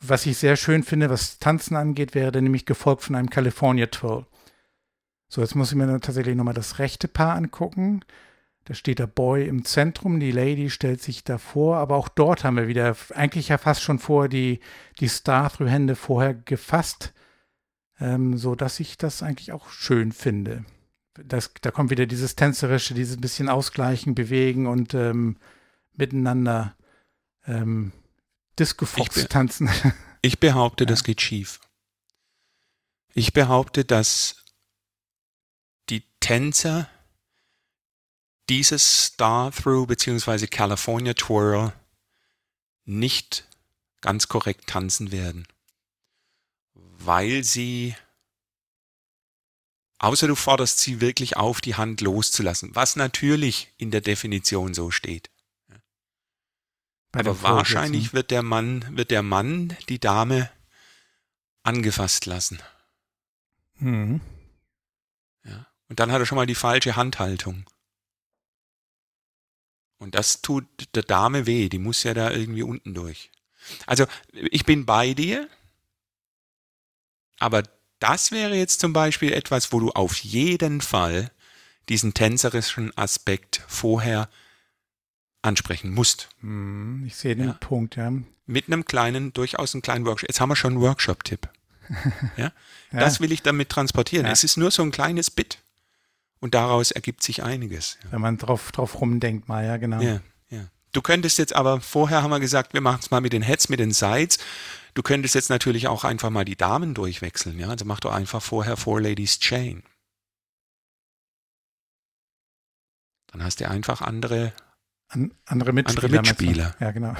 was ich sehr schön finde, was Tanzen angeht, wäre dann nämlich gefolgt von einem California Twirl. So, jetzt muss ich mir dann tatsächlich nochmal das rechte Paar angucken. Da steht der Boy im Zentrum, die Lady stellt sich davor, aber auch dort haben wir wieder eigentlich ja fast schon vor die, die Star-Through-Hände vorher gefasst, ähm, so dass ich das eigentlich auch schön finde. Das, da kommt wieder dieses Tänzerische, dieses bisschen Ausgleichen, Bewegen und ähm, miteinander ähm, Disco-Fox tanzen. Ich behaupte, ja. das geht schief. Ich behaupte, dass Tänzer dieses Star-Through bzw. California Twirl nicht ganz korrekt tanzen werden, weil sie, außer du forderst sie wirklich auf, die Hand loszulassen, was natürlich in der Definition so steht. Aber wahrscheinlich wird der Mann, wird der Mann die Dame angefasst lassen. Mhm. Und dann hat er schon mal die falsche Handhaltung. Und das tut der Dame weh, die muss ja da irgendwie unten durch. Also ich bin bei dir, aber das wäre jetzt zum Beispiel etwas, wo du auf jeden Fall diesen tänzerischen Aspekt vorher ansprechen musst. Hm, ich sehe den ja. Punkt, ja. Mit einem kleinen, durchaus einen kleinen Workshop. Jetzt haben wir schon einen Workshop-Tipp. ja? ja? Das will ich damit transportieren. Es ist nur so ein kleines Bit. Und daraus ergibt sich einiges. Ja. Wenn man drauf, drauf rumdenkt mal, ja, genau. Ja, ja. Du könntest jetzt aber, vorher haben wir gesagt, wir machen es mal mit den Heads, mit den Sides. Du könntest jetzt natürlich auch einfach mal die Damen durchwechseln, ja. Also mach doch einfach vorher Four Ladies Chain. Dann hast du einfach andere, An, andere Mitspieler. Andere Mitspieler. Ja, genau.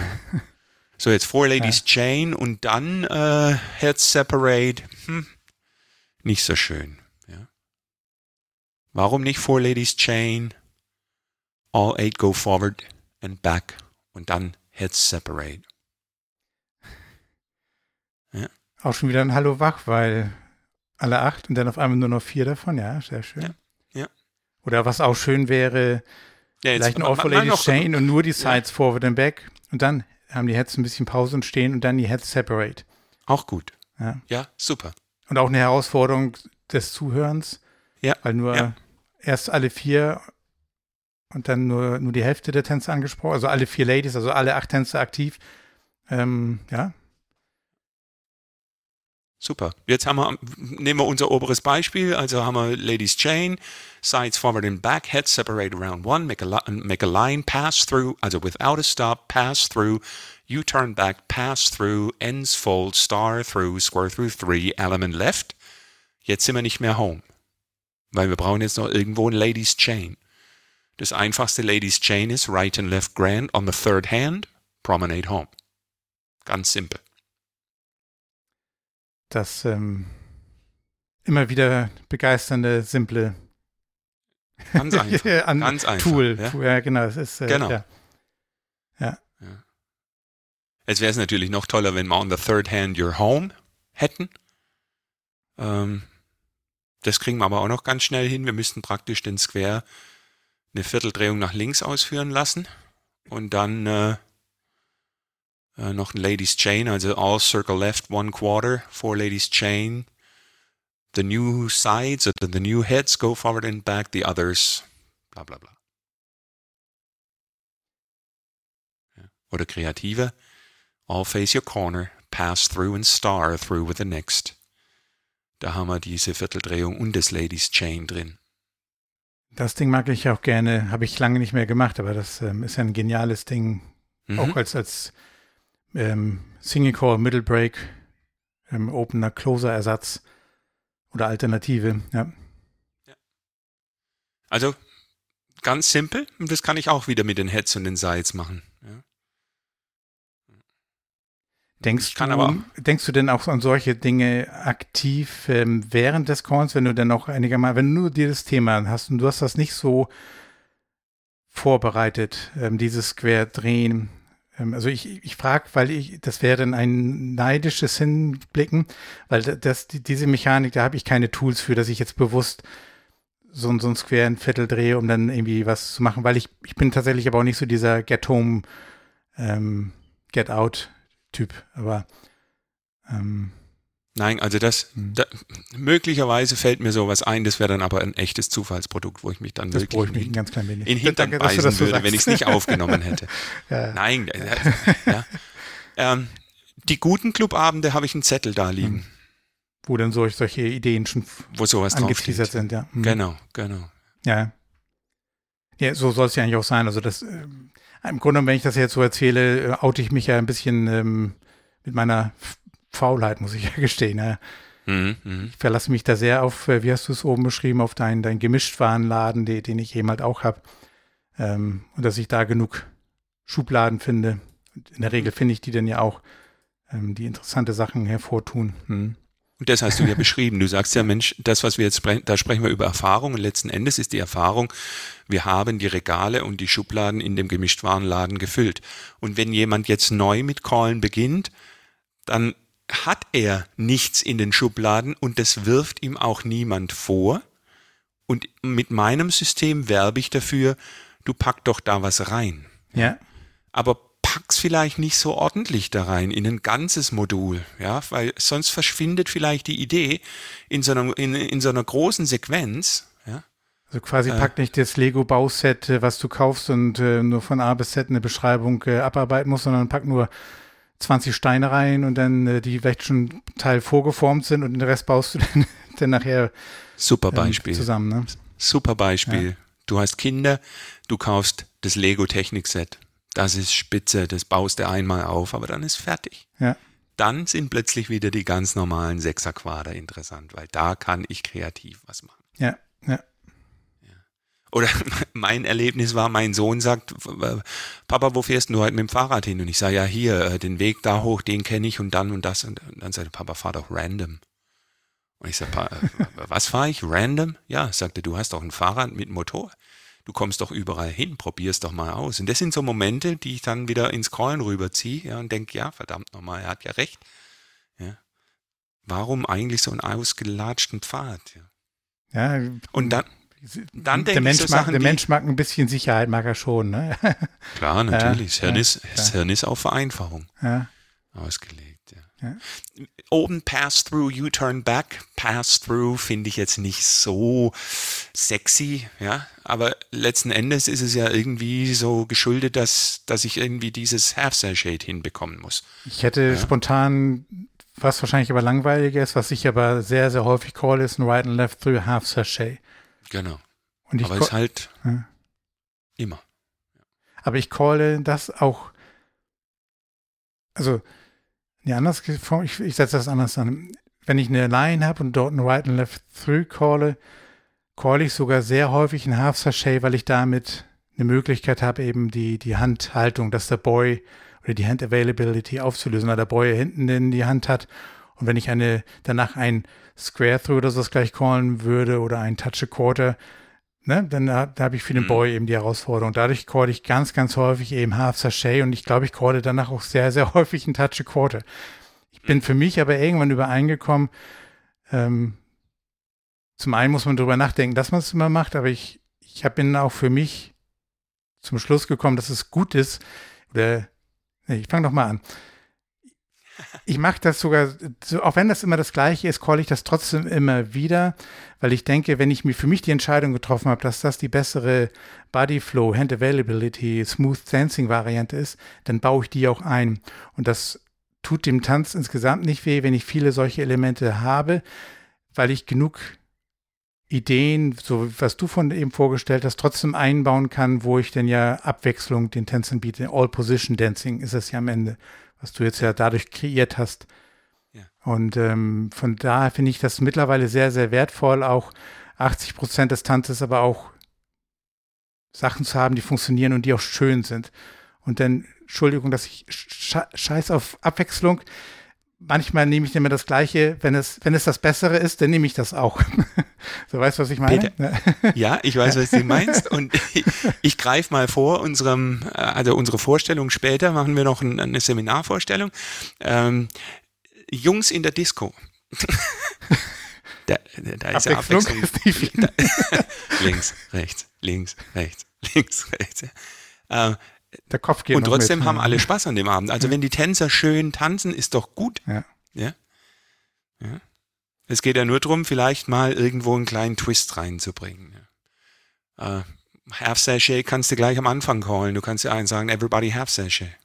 So, jetzt Four Ladies ja. Chain und dann äh, Heads Separate. Hm, nicht so schön. Warum nicht Four Ladies Chain? All eight go forward and back und dann Heads separate. Ja. Auch schon wieder ein Hallo wach, weil alle acht und dann auf einmal nur noch vier davon. Ja, sehr schön. Ja. ja. Oder was auch schön wäre, ja, vielleicht ein All Four Ladies Chain und nur die Sides forward and back und dann haben die Heads ein bisschen Pause und stehen und dann die Heads separate. Auch gut. Ja, ja super. Und auch eine Herausforderung des Zuhörens. Ja. Weil nur ja erst alle vier und dann nur, nur die Hälfte der Tänzer angesprochen, also alle vier Ladies, also alle acht Tänzer aktiv. Ähm, ja. Super. Jetzt haben wir, nehmen wir unser oberes Beispiel, also haben wir Ladies Chain, sides forward and back, heads separate around one, make a, make a line, pass through, also without a stop, pass through, U turn back, pass through, ends fold, star through, square through three, element left. Jetzt sind wir nicht mehr home. Weil wir brauchen jetzt noch irgendwo ein Ladies Chain. Das einfachste Ladies Chain ist Right and Left Grand on the third hand, Promenade Home. Ganz simpel. Das ähm, immer wieder begeisternde, simple Ganz einfach. An ganz einfach. Tool. Ja? Tool, ja genau. Es ist, äh, Genau. Ja. Jetzt wäre es natürlich noch toller, wenn wir on the third hand your home hätten. Ähm, das kriegen wir aber auch noch ganz schnell hin. Wir müssten praktisch den Square eine Vierteldrehung nach links ausführen lassen und dann äh, äh, noch ein Ladies Chain, also all circle left one quarter, four Ladies Chain. The new sides or the new heads go forward and back, the others, bla bla bla. Oder kreativer, all face your corner, pass through and star through with the next. Da haben wir diese Vierteldrehung und das Ladies Chain drin. Das Ding mag ich auch gerne, habe ich lange nicht mehr gemacht, aber das ähm, ist ja ein geniales Ding, Mhm. auch als, als ähm, Single Core, Middle Break, ähm, Opener, Closer Ersatz oder Alternative. Ja. Also ganz simpel und das kann ich auch wieder mit den Heads und den Sides machen. Ja. Denkst, du, denkst du denn auch an solche Dinge aktiv ähm, während des Calls, wenn du dann auch einigermaßen, wenn du nur dir das Thema hast und du hast das nicht so vorbereitet, ähm, dieses Square drehen. Ähm, also ich, ich frage, weil ich, das wäre dann ein neidisches Hinblicken, weil da- das, die, diese Mechanik, da habe ich keine Tools für, dass ich jetzt bewusst so, ein- so ein Square ein Viertel drehe, um dann irgendwie was zu machen, weil ich, ich bin tatsächlich aber auch nicht so dieser Get Home, ähm, Get Out Typ, aber ähm, Nein, also das, Hm. da, möglicherweise fällt mir sowas ein, das wäre dann aber ein echtes Zufallsprodukt, wo ich mich dann das wirklich ich mich in, ein ganz klein wenig. in Hintern Danke, beißen das würde, sagst. wenn ich es nicht aufgenommen hätte. ja. Nein, äh, ja. ähm, die guten Clubabende habe ich einen Zettel da liegen, Hm. Wo dann solch, solche Ideen schon wo sowas angeteasert sind, ja. Hm. Genau, genau. Ja. Ja, so soll es ja eigentlich auch sein. Also das, ähm, im Grunde, wenn ich das jetzt so erzähle, äh, oute ich mich ja ein bisschen ähm, mit meiner Faulheit, muss ich ja gestehen. Ja. Mhm, mhm. Ich verlasse mich da sehr auf, äh, wie hast du es oben beschrieben, auf deinen, deinen Gemischtwarenladen, den, den ich eben halt auch habe. Ähm, und dass ich da genug Schubladen finde. In der Regel finde ich die dann ja auch, ähm, die interessante Sachen hervortun. Hm. Und das hast du ja beschrieben. Du sagst ja, Mensch, das, was wir jetzt sprechen, da sprechen wir über Erfahrung und letzten Endes ist die Erfahrung, wir haben die Regale und die Schubladen in dem Gemischtwarenladen gefüllt. Und wenn jemand jetzt neu mit Callen beginnt, dann hat er nichts in den Schubladen und das wirft ihm auch niemand vor. Und mit meinem System werbe ich dafür, du pack doch da was rein. Ja, aber pack's vielleicht nicht so ordentlich da rein in ein ganzes Modul, ja, weil sonst verschwindet vielleicht die Idee in so einer, in, in so einer großen Sequenz, ja. Also quasi Äh. pack nicht das Lego-Bauset, äh, was du kaufst und äh, nur von A bis Z eine Beschreibung äh, abarbeiten musst, sondern pack nur 20 Steine rein und dann äh, die vielleicht schon Teil vorgeformt sind und den Rest baust du dann, dann nachher Super ähm, Beispiel, zusammen. Ne? super Beispiel. Du hast Kinder, du kaufst das Lego Technik-Set. Das ist spitze, das baust du einmal auf, aber dann ist fertig. Ja. Dann sind plötzlich wieder die ganz normalen Sechserquader interessant, weil da kann ich kreativ was machen. Ja, ja. Oder mein Erlebnis war, mein Sohn sagt, Papa, wo fährst du heute mit dem Fahrrad hin? Und ich sage, ja, hier, äh, den Weg da hoch, den kenne ich und dann und das. Und dann sagt er, Papa, fahr doch random. Und ich sage, was fahre ich? Random? Ja, sagte, du hast doch ein Fahrrad mit Motor. Du kommst doch überall hin, probier's doch mal aus. Und das sind so Momente, die ich dann wieder ins Callen rüberziehe ja, und denke, ja, verdammt nochmal, er hat ja recht. Ja. Warum eigentlich so einen ausgelatschten Pfad? Ja. ja Und dann, dann der, denke ich Mensch so mag, Sachen der Mensch mag ein bisschen Sicherheit, mag er schon. Ne? Klar, natürlich. das, Hirn ja, ist, das. Hirn ist auf Vereinfachung ja, ausgelegt. Ja. Ja. Oben Pass-Through, U-Turn Back. Pass-Through finde ich jetzt nicht so sexy, ja. Aber letzten Endes ist es ja irgendwie so geschuldet, dass, dass ich irgendwie dieses Half-Cell-Shade hinbekommen muss. ich hätte spontan, was wahrscheinlich aber langweiliger ist, was ich aber sehr, sehr häufig call, ist ein Right and Left Through Half Sachet. Genau. Und ich Aber call- ist halt Ja. immer. Aber ich calle das auch, also, nee, anders, ich, ich setze das anders an. Wenn ich eine Line habe und dort ein Right and Left Through calle, calle ich sogar sehr häufig ein Half Sachet, weil ich damit eine Möglichkeit habe, eben die, die Handhaltung, dass der Boy oder die Hand Availability aufzulösen, weil der Boy hinten in die Hand hat. Und wenn ich eine danach ein Square Through oder so gleich callen würde oder ein Touch a Quarter, ne, dann da, da habe ich für den mhm. Boy eben die Herausforderung. Dadurch corde ich ganz, ganz häufig eben Half Sachet und ich glaube, ich corde danach auch sehr, sehr häufig ein Touch a Quarter. Ich bin für mich aber irgendwann übereingekommen, ähm, zum einen muss man darüber nachdenken, dass man es immer macht, aber ich, ich bin auch für mich zum Schluss gekommen, dass es gut ist, oder nee, ich fange doch mal an. Ich mache das sogar, so, auch wenn das immer das Gleiche ist, call ich das trotzdem immer wieder, weil ich denke, wenn ich mir für mich die Entscheidung getroffen habe, dass das die bessere Body Flow, Hand Availability, Smooth Dancing Variante ist, dann baue ich die auch ein. Und das tut dem Tanz insgesamt nicht weh, wenn ich viele solche Elemente habe, weil ich genug Ideen, so was du von eben vorgestellt hast, trotzdem einbauen kann, wo ich denn ja Abwechslung den Tänzern biete. All Position Dancing ist es ja am Ende, was du jetzt ja dadurch kreiert hast. Ja. Und ähm, von daher finde ich das mittlerweile sehr, sehr wertvoll, auch 80 Prozent des Tanzes, aber auch Sachen zu haben, die funktionieren und die auch schön sind. Und dann, Entschuldigung, dass ich scheiß auf Abwechslung manchmal nehme ich immer das Gleiche, wenn es, wenn es das Bessere ist, dann nehme ich das auch. so weißt du, was ich meine? Peter, ja, ich weiß, was du meinst. Und ich, ich greife mal vor, unserem, äh, also unsere Vorstellung später machen wir noch ein, eine Seminarvorstellung. Ähm, Jungs in der Disco. da, da ist ja Abwechslung. Ist da, links, rechts, links, rechts, links, rechts. Äh, der Kopf geht Und trotzdem mit, haben ja. alle Spaß an dem Abend. Also wenn die Tänzer schön tanzen, ist doch gut. Ja. ja. ja. Es geht ja nur darum, vielleicht mal irgendwo einen kleinen Twist reinzubringen. Ja. Äh, half Sachet kannst du gleich am Anfang callen. Du kannst ja einen sagen, everybody half Sachet.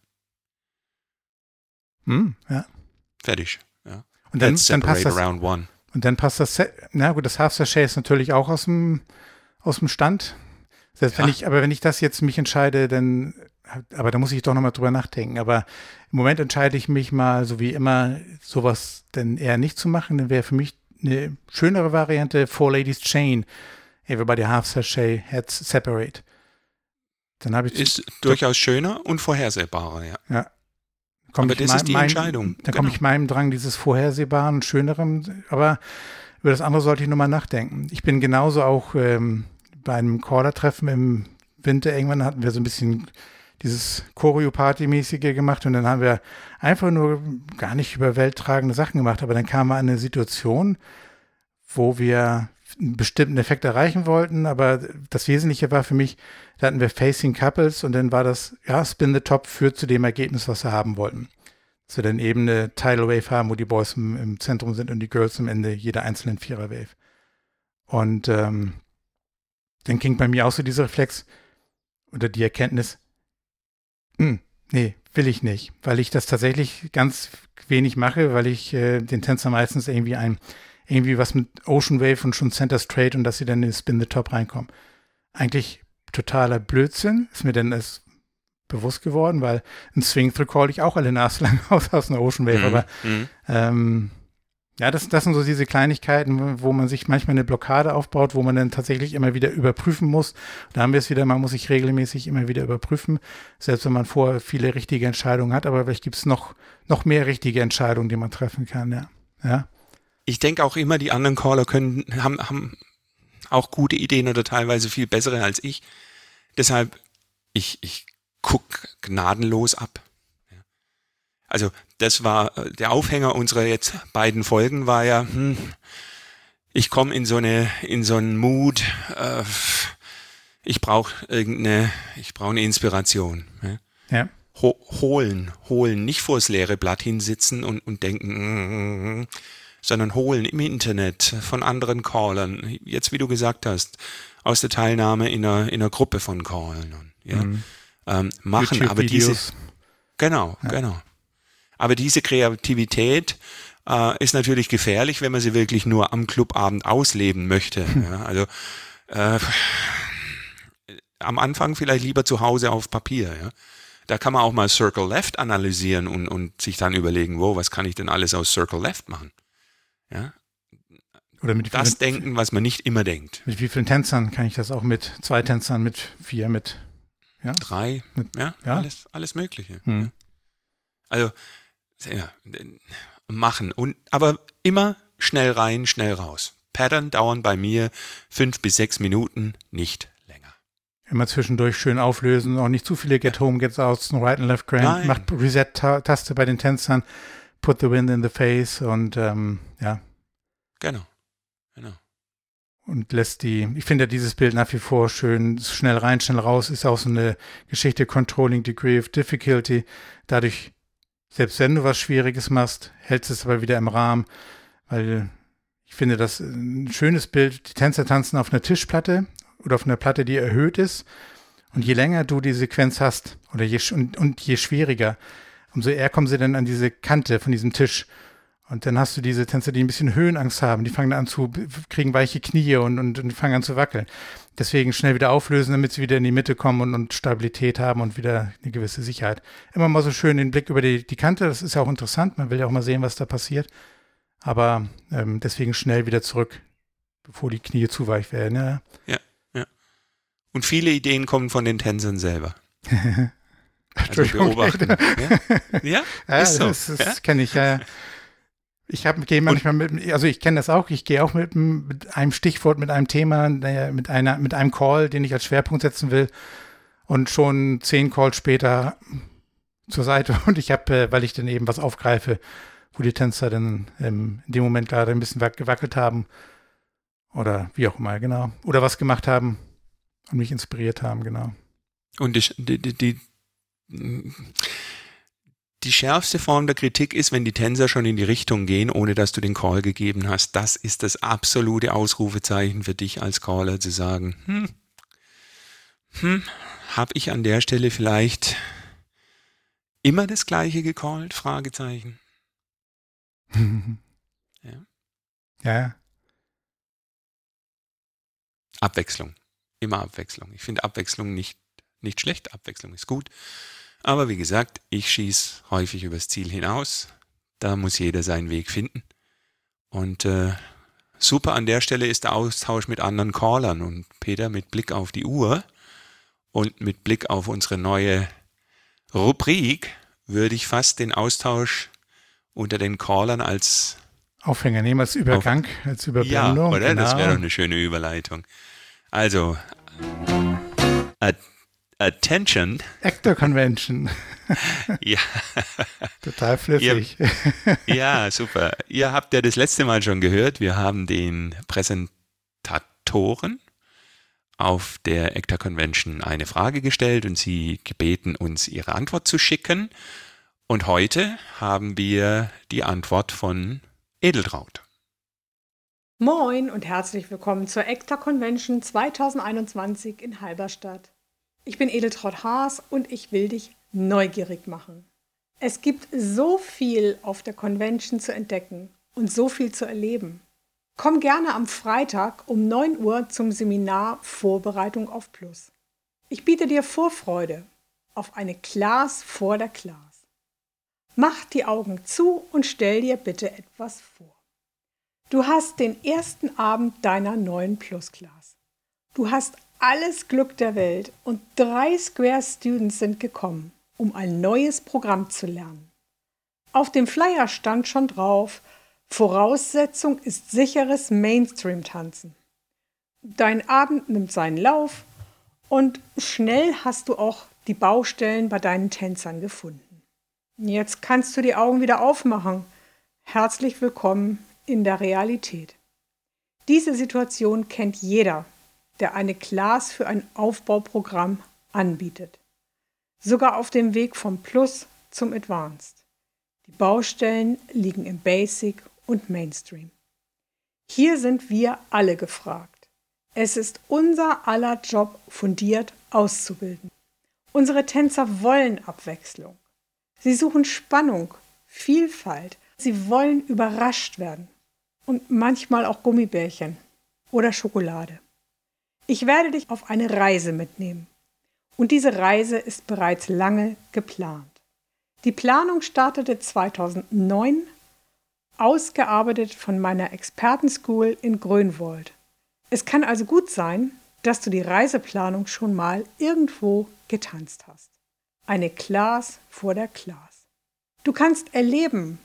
Hm, ja. Fertig. Ja. Und dann, dann passt das, around one. Und dann passt das, na gut, das Half Sachet ist natürlich auch aus dem, aus dem Stand. Selbst ja. wenn ich, aber wenn ich das jetzt mich entscheide, dann aber da muss ich doch nochmal drüber nachdenken. Aber im Moment entscheide ich mich mal, so wie immer, sowas denn eher nicht zu machen. Dann wäre für mich eine schönere Variante Four Ladies Chain. Everybody half sachet, heads separate. Dann habe ich ist durchaus schöner und vorhersehbarer, ja. Ja. aber das ist die mein, Entscheidung. Dann genau. komme ich meinem Drang dieses vorhersehbaren, schöneren. Aber über das andere sollte ich nochmal nachdenken. Ich bin genauso auch ähm, bei einem Caller-Treffen im Winter. Irgendwann hatten wir so ein bisschen dieses Choreo-Party-mäßige gemacht und dann haben wir einfach nur gar nicht über welttragende Sachen gemacht, aber dann kam mal eine Situation, wo wir einen bestimmten Effekt erreichen wollten, aber das Wesentliche war für mich, da hatten wir Facing Couples und dann war das, ja, Spin the Top führt zu dem Ergebnis, was wir haben wollten. Dass wir dann eben eine Tidal Wave haben, wo die Boys im, im Zentrum sind und die Girls am Ende jeder einzelnen Vierer Wave. Und ähm, dann ging bei mir auch so dieser Reflex oder die Erkenntnis, hm, nee, will ich nicht, weil ich das tatsächlich ganz wenig mache, weil ich äh, den Tänzer meistens irgendwie ein, irgendwie was mit Ocean Wave und schon Center Straight und dass sie dann in Spin the Top reinkommen. Eigentlich totaler Blödsinn, ist mir denn das bewusst geworden, weil ein Swing Through call ich auch alle Nase lang aus, aus einer Ocean Wave, mhm. aber mhm. ähm, ja, das, das sind so diese Kleinigkeiten, wo man sich manchmal eine Blockade aufbaut, wo man dann tatsächlich immer wieder überprüfen muss. Da haben wir es wieder, man muss sich regelmäßig immer wieder überprüfen, selbst wenn man vorher viele richtige Entscheidungen hat, aber vielleicht gibt es noch, noch mehr richtige Entscheidungen, die man treffen kann, ja. ja. Ich denke auch immer, die anderen Caller können, haben, haben auch gute Ideen oder teilweise viel bessere als ich. Deshalb, ich, ich guck gnadenlos ab. Also das war äh, der Aufhänger unserer jetzt beiden Folgen war ja, hm, ich komme in so eine in so einen Mut, äh, ich brauche irgendeine, ich brauche eine Inspiration. Ja. ja. Ho holen, holen, nicht vors leere Blatt hinsitzen und, und denken, mm, mm, sondern holen im Internet von anderen Callern. Jetzt, wie du gesagt hast, aus der Teilnahme in einer, in einer Gruppe von Callern. Ja. Mhm. Ähm, machen, aber diese. Genau, ja. genau. Aber diese Kreativität äh, ist natürlich gefährlich, wenn man sie wirklich nur am Clubabend ausleben möchte. Ja, also äh, am Anfang vielleicht lieber zu Hause auf Papier. Ja. Da kann man auch mal Circle Left analysieren und, und sich dann überlegen, wo, was kann ich denn alles aus Circle Left machen? Ja. Oder mit das vielen, Denken, was man nicht immer denkt. Mit wie vielen Tänzern kann ich das auch mit zwei Tänzern, mit vier, mit ja? drei, mit, ja, ja, Alles, alles Mögliche. Hm. Ja. Also, ja, machen. Und, aber immer schnell rein, schnell raus. Pattern dauern bei mir fünf bis sechs Minuten, nicht länger. Immer zwischendurch schön auflösen, auch nicht zu viele Get Home, Get Out, Right and Left Grand. Macht Reset-Taste bei den Tänzern, Put the Wind in the Face und ähm, ja. Genau, genau. Und lässt die, ich finde ja dieses Bild nach wie vor schön, schnell rein, schnell raus, ist auch so eine Geschichte, Controlling Degree of Difficulty. Dadurch selbst wenn du was Schwieriges machst, hältst es aber wieder im Rahmen, weil ich finde das ein schönes Bild. Die Tänzer tanzen auf einer Tischplatte oder auf einer Platte, die erhöht ist. Und je länger du die Sequenz hast oder je, und, und je schwieriger, umso eher kommen sie dann an diese Kante von diesem Tisch. Und dann hast du diese Tänzer, die ein bisschen Höhenangst haben, die fangen an zu, kriegen weiche Knie und, und, und fangen an zu wackeln. Deswegen schnell wieder auflösen, damit sie wieder in die Mitte kommen und, und, Stabilität haben und wieder eine gewisse Sicherheit. Immer mal so schön den Blick über die, die Kante, das ist ja auch interessant, man will ja auch mal sehen, was da passiert. Aber ähm, deswegen schnell wieder zurück, bevor die Knie zu weich werden. Ja, ja. ja. Und viele Ideen kommen von den Tänzern selber. also beobachten. ja, ja? ja ist so. das, das kenne ich, ja. Ich gehe manchmal mit, also ich kenne das auch, ich gehe auch mit, mit, einem Stichwort, mit einem Thema, mit einer, mit einem Call, den ich als Schwerpunkt setzen will und schon zehn Calls später zur Seite und ich habe, äh, weil ich dann eben was aufgreife, wo die Tänzer dann ähm, in dem Moment gerade ein bisschen gewackelt haben oder wie auch immer, genau. Oder was gemacht haben und mich inspiriert haben, genau. Und die, die, die, die schärfste Form der Kritik ist, wenn die Tänzer schon in die Richtung gehen, ohne dass du den Call gegeben hast. Das ist das absolute Ausrufezeichen für dich als Caller zu sagen, hm, hm, habe ich an der Stelle vielleicht immer das gleiche gecallt? Fragezeichen. ja. Ja. Abwechslung. Immer Abwechslung. Ich finde Abwechslung nicht, nicht schlecht. Abwechslung ist gut. Aber wie gesagt, ich schieße häufig übers Ziel hinaus. Da muss jeder seinen Weg finden. Und äh, super an der Stelle ist der Austausch mit anderen Callern. Und Peter, mit Blick auf die Uhr und mit Blick auf unsere neue Rubrik würde ich fast den Austausch unter den Callern als Aufhänger nehmen, als Übergang, auf, als Überblendung. Ja, oder? Genau. Das wäre doch eine schöne Überleitung. Also, Attention. Actor Convention. ja. Total flüssig. Ihr, ja, super. Ihr habt ja das letzte Mal schon gehört, wir haben den Präsentatoren auf der Actor Convention eine Frage gestellt und sie gebeten, uns ihre Antwort zu schicken. Und heute haben wir die Antwort von Edeltraut. Moin und herzlich willkommen zur Actor Convention 2021 in Halberstadt. Ich bin Edeltraut Haas und ich will dich neugierig machen. Es gibt so viel auf der Convention zu entdecken und so viel zu erleben. Komm gerne am Freitag um 9 Uhr zum Seminar Vorbereitung auf Plus. Ich biete dir Vorfreude auf eine Class vor der Class. Mach die Augen zu und stell dir bitte etwas vor. Du hast den ersten Abend deiner neuen Plus-Class. Du hast alles Glück der Welt und drei Square Students sind gekommen, um ein neues Programm zu lernen. Auf dem Flyer stand schon drauf, Voraussetzung ist sicheres Mainstream-Tanzen. Dein Abend nimmt seinen Lauf und schnell hast du auch die Baustellen bei deinen Tänzern gefunden. Jetzt kannst du die Augen wieder aufmachen. Herzlich willkommen in der Realität. Diese Situation kennt jeder, der eine Class für ein Aufbauprogramm anbietet. Sogar auf dem Weg vom Plus zum Advanced. Die Baustellen liegen im Basic und Mainstream. Hier sind wir alle gefragt. Es ist unser aller Job, fundiert auszubilden. Unsere Tänzer wollen Abwechslung. Sie suchen Spannung, Vielfalt. Sie wollen überrascht werden. Und manchmal auch Gummibärchen oder Schokolade. Ich werde dich auf eine Reise mitnehmen. Und diese Reise ist bereits lange geplant. Die Planung startete 2009, ausgearbeitet von meiner Expertenschool in Grönwold. Es kann also gut sein, dass du die Reiseplanung schon mal irgendwo getanzt hast. Eine Class vor der Class. Du kannst erleben,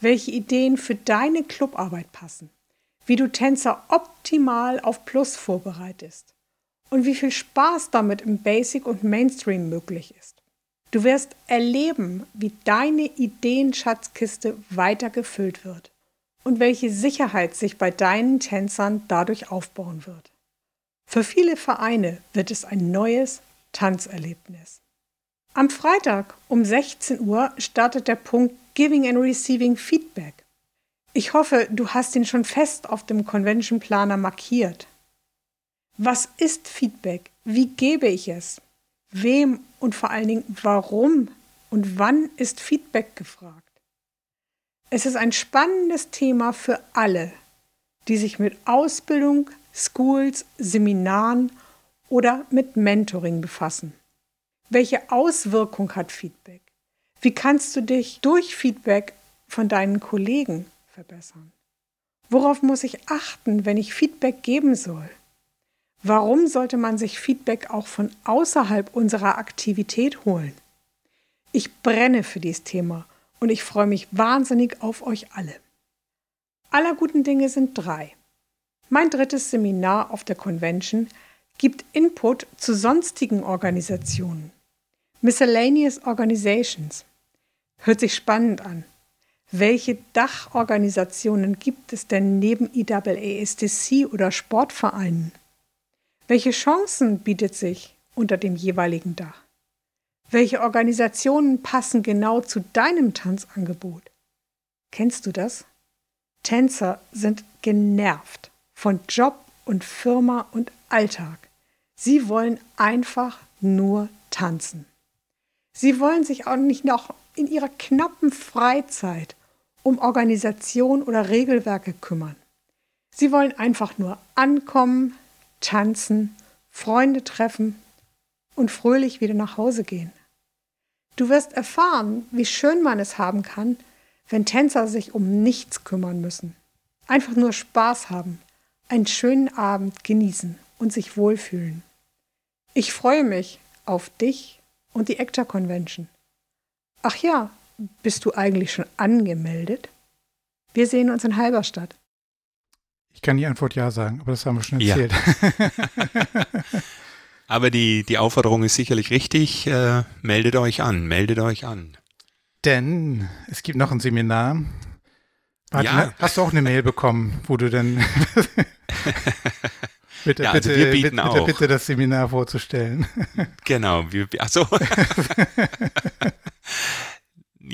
welche Ideen für deine Clubarbeit passen, wie du Tänzer optimal auf Plus vorbereitest und wie viel Spaß damit im Basic und Mainstream möglich ist. Du wirst erleben, wie deine Ideenschatzkiste weiter gefüllt wird und welche Sicherheit sich bei deinen Tänzern dadurch aufbauen wird. Für viele Vereine wird es ein neues Tanzerlebnis. Am Freitag um 16 Uhr startet der Punkt Giving and Receiving Feedback. Ich hoffe, du hast ihn schon fest auf dem Convention Planer markiert. Was ist Feedback? Wie gebe ich es? Wem und vor allen Dingen warum und wann ist Feedback gefragt? Es ist ein spannendes Thema für alle, die sich mit Ausbildung, Schools, Seminaren oder mit Mentoring befassen. Welche Auswirkung hat Feedback? Wie kannst du dich durch Feedback von deinen Kollegen verbessern? Worauf muss ich achten, wenn ich Feedback geben soll? Warum sollte man sich Feedback auch von außerhalb unserer Aktivität holen? Ich brenne für dieses Thema und ich freue mich wahnsinnig auf euch alle. Aller guten Dinge sind drei. Mein drittes Seminar auf der Convention gibt Input zu sonstigen Organisationen. Miscellaneous Organizations. Hört sich spannend an. Welche Dachorganisationen gibt es denn neben IAASTC oder Sportvereinen? Welche Chancen bietet sich unter dem jeweiligen Dach? Welche Organisationen passen genau zu deinem Tanzangebot? Kennst du das? Tänzer sind genervt von Job und Firma und Alltag. Sie wollen einfach nur tanzen. Sie wollen sich auch nicht noch in ihrer knappen Freizeit um Organisation oder Regelwerke kümmern. Sie wollen einfach nur ankommen, tanzen, Freunde treffen und fröhlich wieder nach Hause gehen. Du wirst erfahren, wie schön man es haben kann, wenn Tänzer sich um nichts kümmern müssen. Einfach nur Spaß haben, einen schönen Abend genießen und sich wohlfühlen. Ich freue mich auf dich und die ECTA Convention. Ach ja, bist du eigentlich schon angemeldet? Wir sehen uns in Halberstadt. Ich kann die Antwort ja sagen, aber das haben wir schon erzählt. Ja. aber die, die Aufforderung ist sicherlich richtig. Äh, meldet euch an, meldet euch an. Denn es gibt noch ein Seminar. Warte, ja. Hast du auch eine Mail bekommen, wo du dann bitte, ja, also bitte, wir bieten bitte, auch. bitte das Seminar vorzustellen. Genau, wir, achso.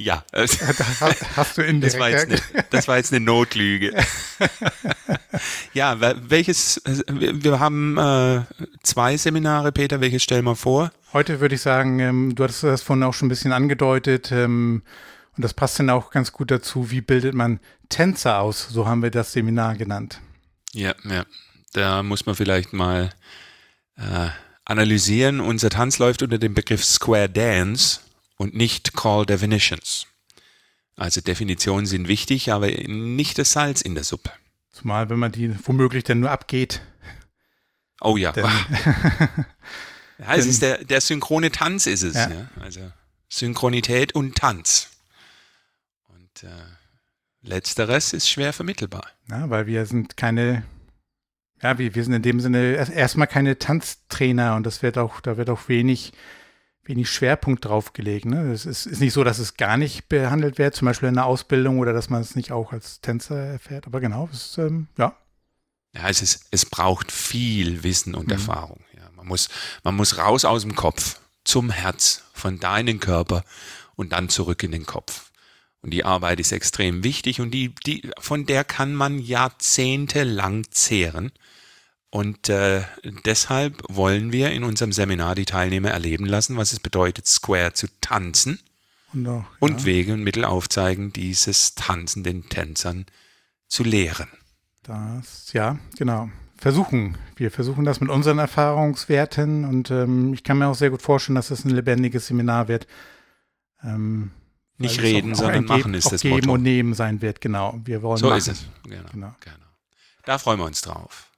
Ja. Hast du indirekt. Das war jetzt eine, das war jetzt eine Notlüge. ja, welches, wir haben äh, zwei Seminare, Peter, welches stellen wir vor? Heute würde ich sagen, ähm, du hattest das vorhin auch schon ein bisschen angedeutet, ähm, und das passt dann auch ganz gut dazu, wie bildet man Tänzer aus, so haben wir das Seminar genannt. Ja, ja. Da muss man vielleicht mal äh, analysieren. Unser Tanz läuft unter dem Begriff Square Dance und nicht Call Definitions. Also Definitionen sind wichtig, aber nicht das Salz in der Suppe. Zumal, wenn man die womöglich dann nur abgeht. Oh ja. ja, es ist der, der synchrone Tanz ist es. Ja. ja. Also Synchronität und Tanz. Und äh, letzteres ist schwer vermittelbar. Ja, weil wir sind keine, ja, wir, wir sind in dem Sinne erstmal keine Tanztrainer und das wird auch, da wird auch wenig wenig Schwerpunkt drauf gelegt. Ne? Es ist, ist, nicht so, dass es gar nicht behandelt wird, zum Beispiel in der Ausbildung oder dass man es nicht auch als Tänzer erfährt. Aber genau, es ist, ähm, ja. Ja, es, ist, es braucht viel Wissen und mhm. Erfahrung. Ja, man, muss, man muss raus aus dem Kopf zum Herz, von deinem Körper und dann zurück in den Kopf. Und die Arbeit ist extrem wichtig und die, die, von der kann man jahrzehntelang zehren. Und äh, deshalb wollen wir in unserem Seminar die Teilnehmer erleben lassen, was es bedeutet, Square zu tanzen und, auch, ja. und Wege und Mittel aufzeigen, dieses Tanzen den Tänzern zu lehren. Das, ja, genau. Versuchen. Wir versuchen das mit unseren Erfahrungswerten und ähm, ich kann mir auch sehr gut vorstellen, dass es ein lebendiges Seminar wird. Ähm, Nicht reden, sondern machen ist das Geben Motto. und Nehmen sein wird, genau. Wir wollen so machen. ist es. Genau, genau. genau. Da freuen wir uns drauf.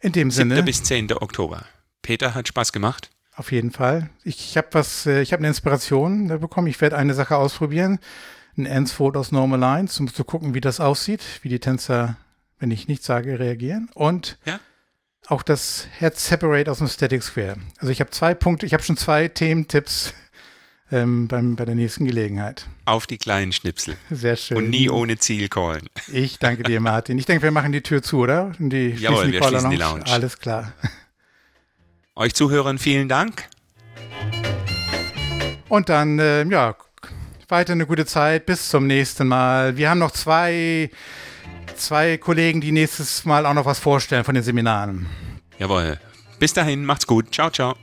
In dem Sinne. 7. bis 10. Oktober. Peter hat Spaß gemacht. Auf jeden Fall. Ich habe was, äh, ich habe eine Inspiration bekommen. Ich werde eine Sache ausprobieren. ein Ensfold aus Normal Lines, um zu gucken, wie das aussieht, wie die Tänzer, wenn ich nichts sage, reagieren. Und ja? auch das Head Separate aus dem Static Square. Also ich habe zwei Punkte, ich habe schon zwei Thementipps ähm, beim, bei der nächsten Gelegenheit. Auf die kleinen Schnipsel. Sehr schön. Und nie ohne Ziel callen. Ich danke dir, Martin. Ich denke, wir machen die Tür zu, oder? Die Jawohl, die wir schließen die Lounge. Alles klar. Euch Zuhörern vielen Dank. Und dann, äh, ja, weiter eine gute Zeit. Bis zum nächsten Mal. Wir haben noch zwei, zwei Kollegen, die nächstes Mal auch noch was vorstellen von den Seminaren. Jawohl. Bis dahin, macht's gut. Ciao, ciao.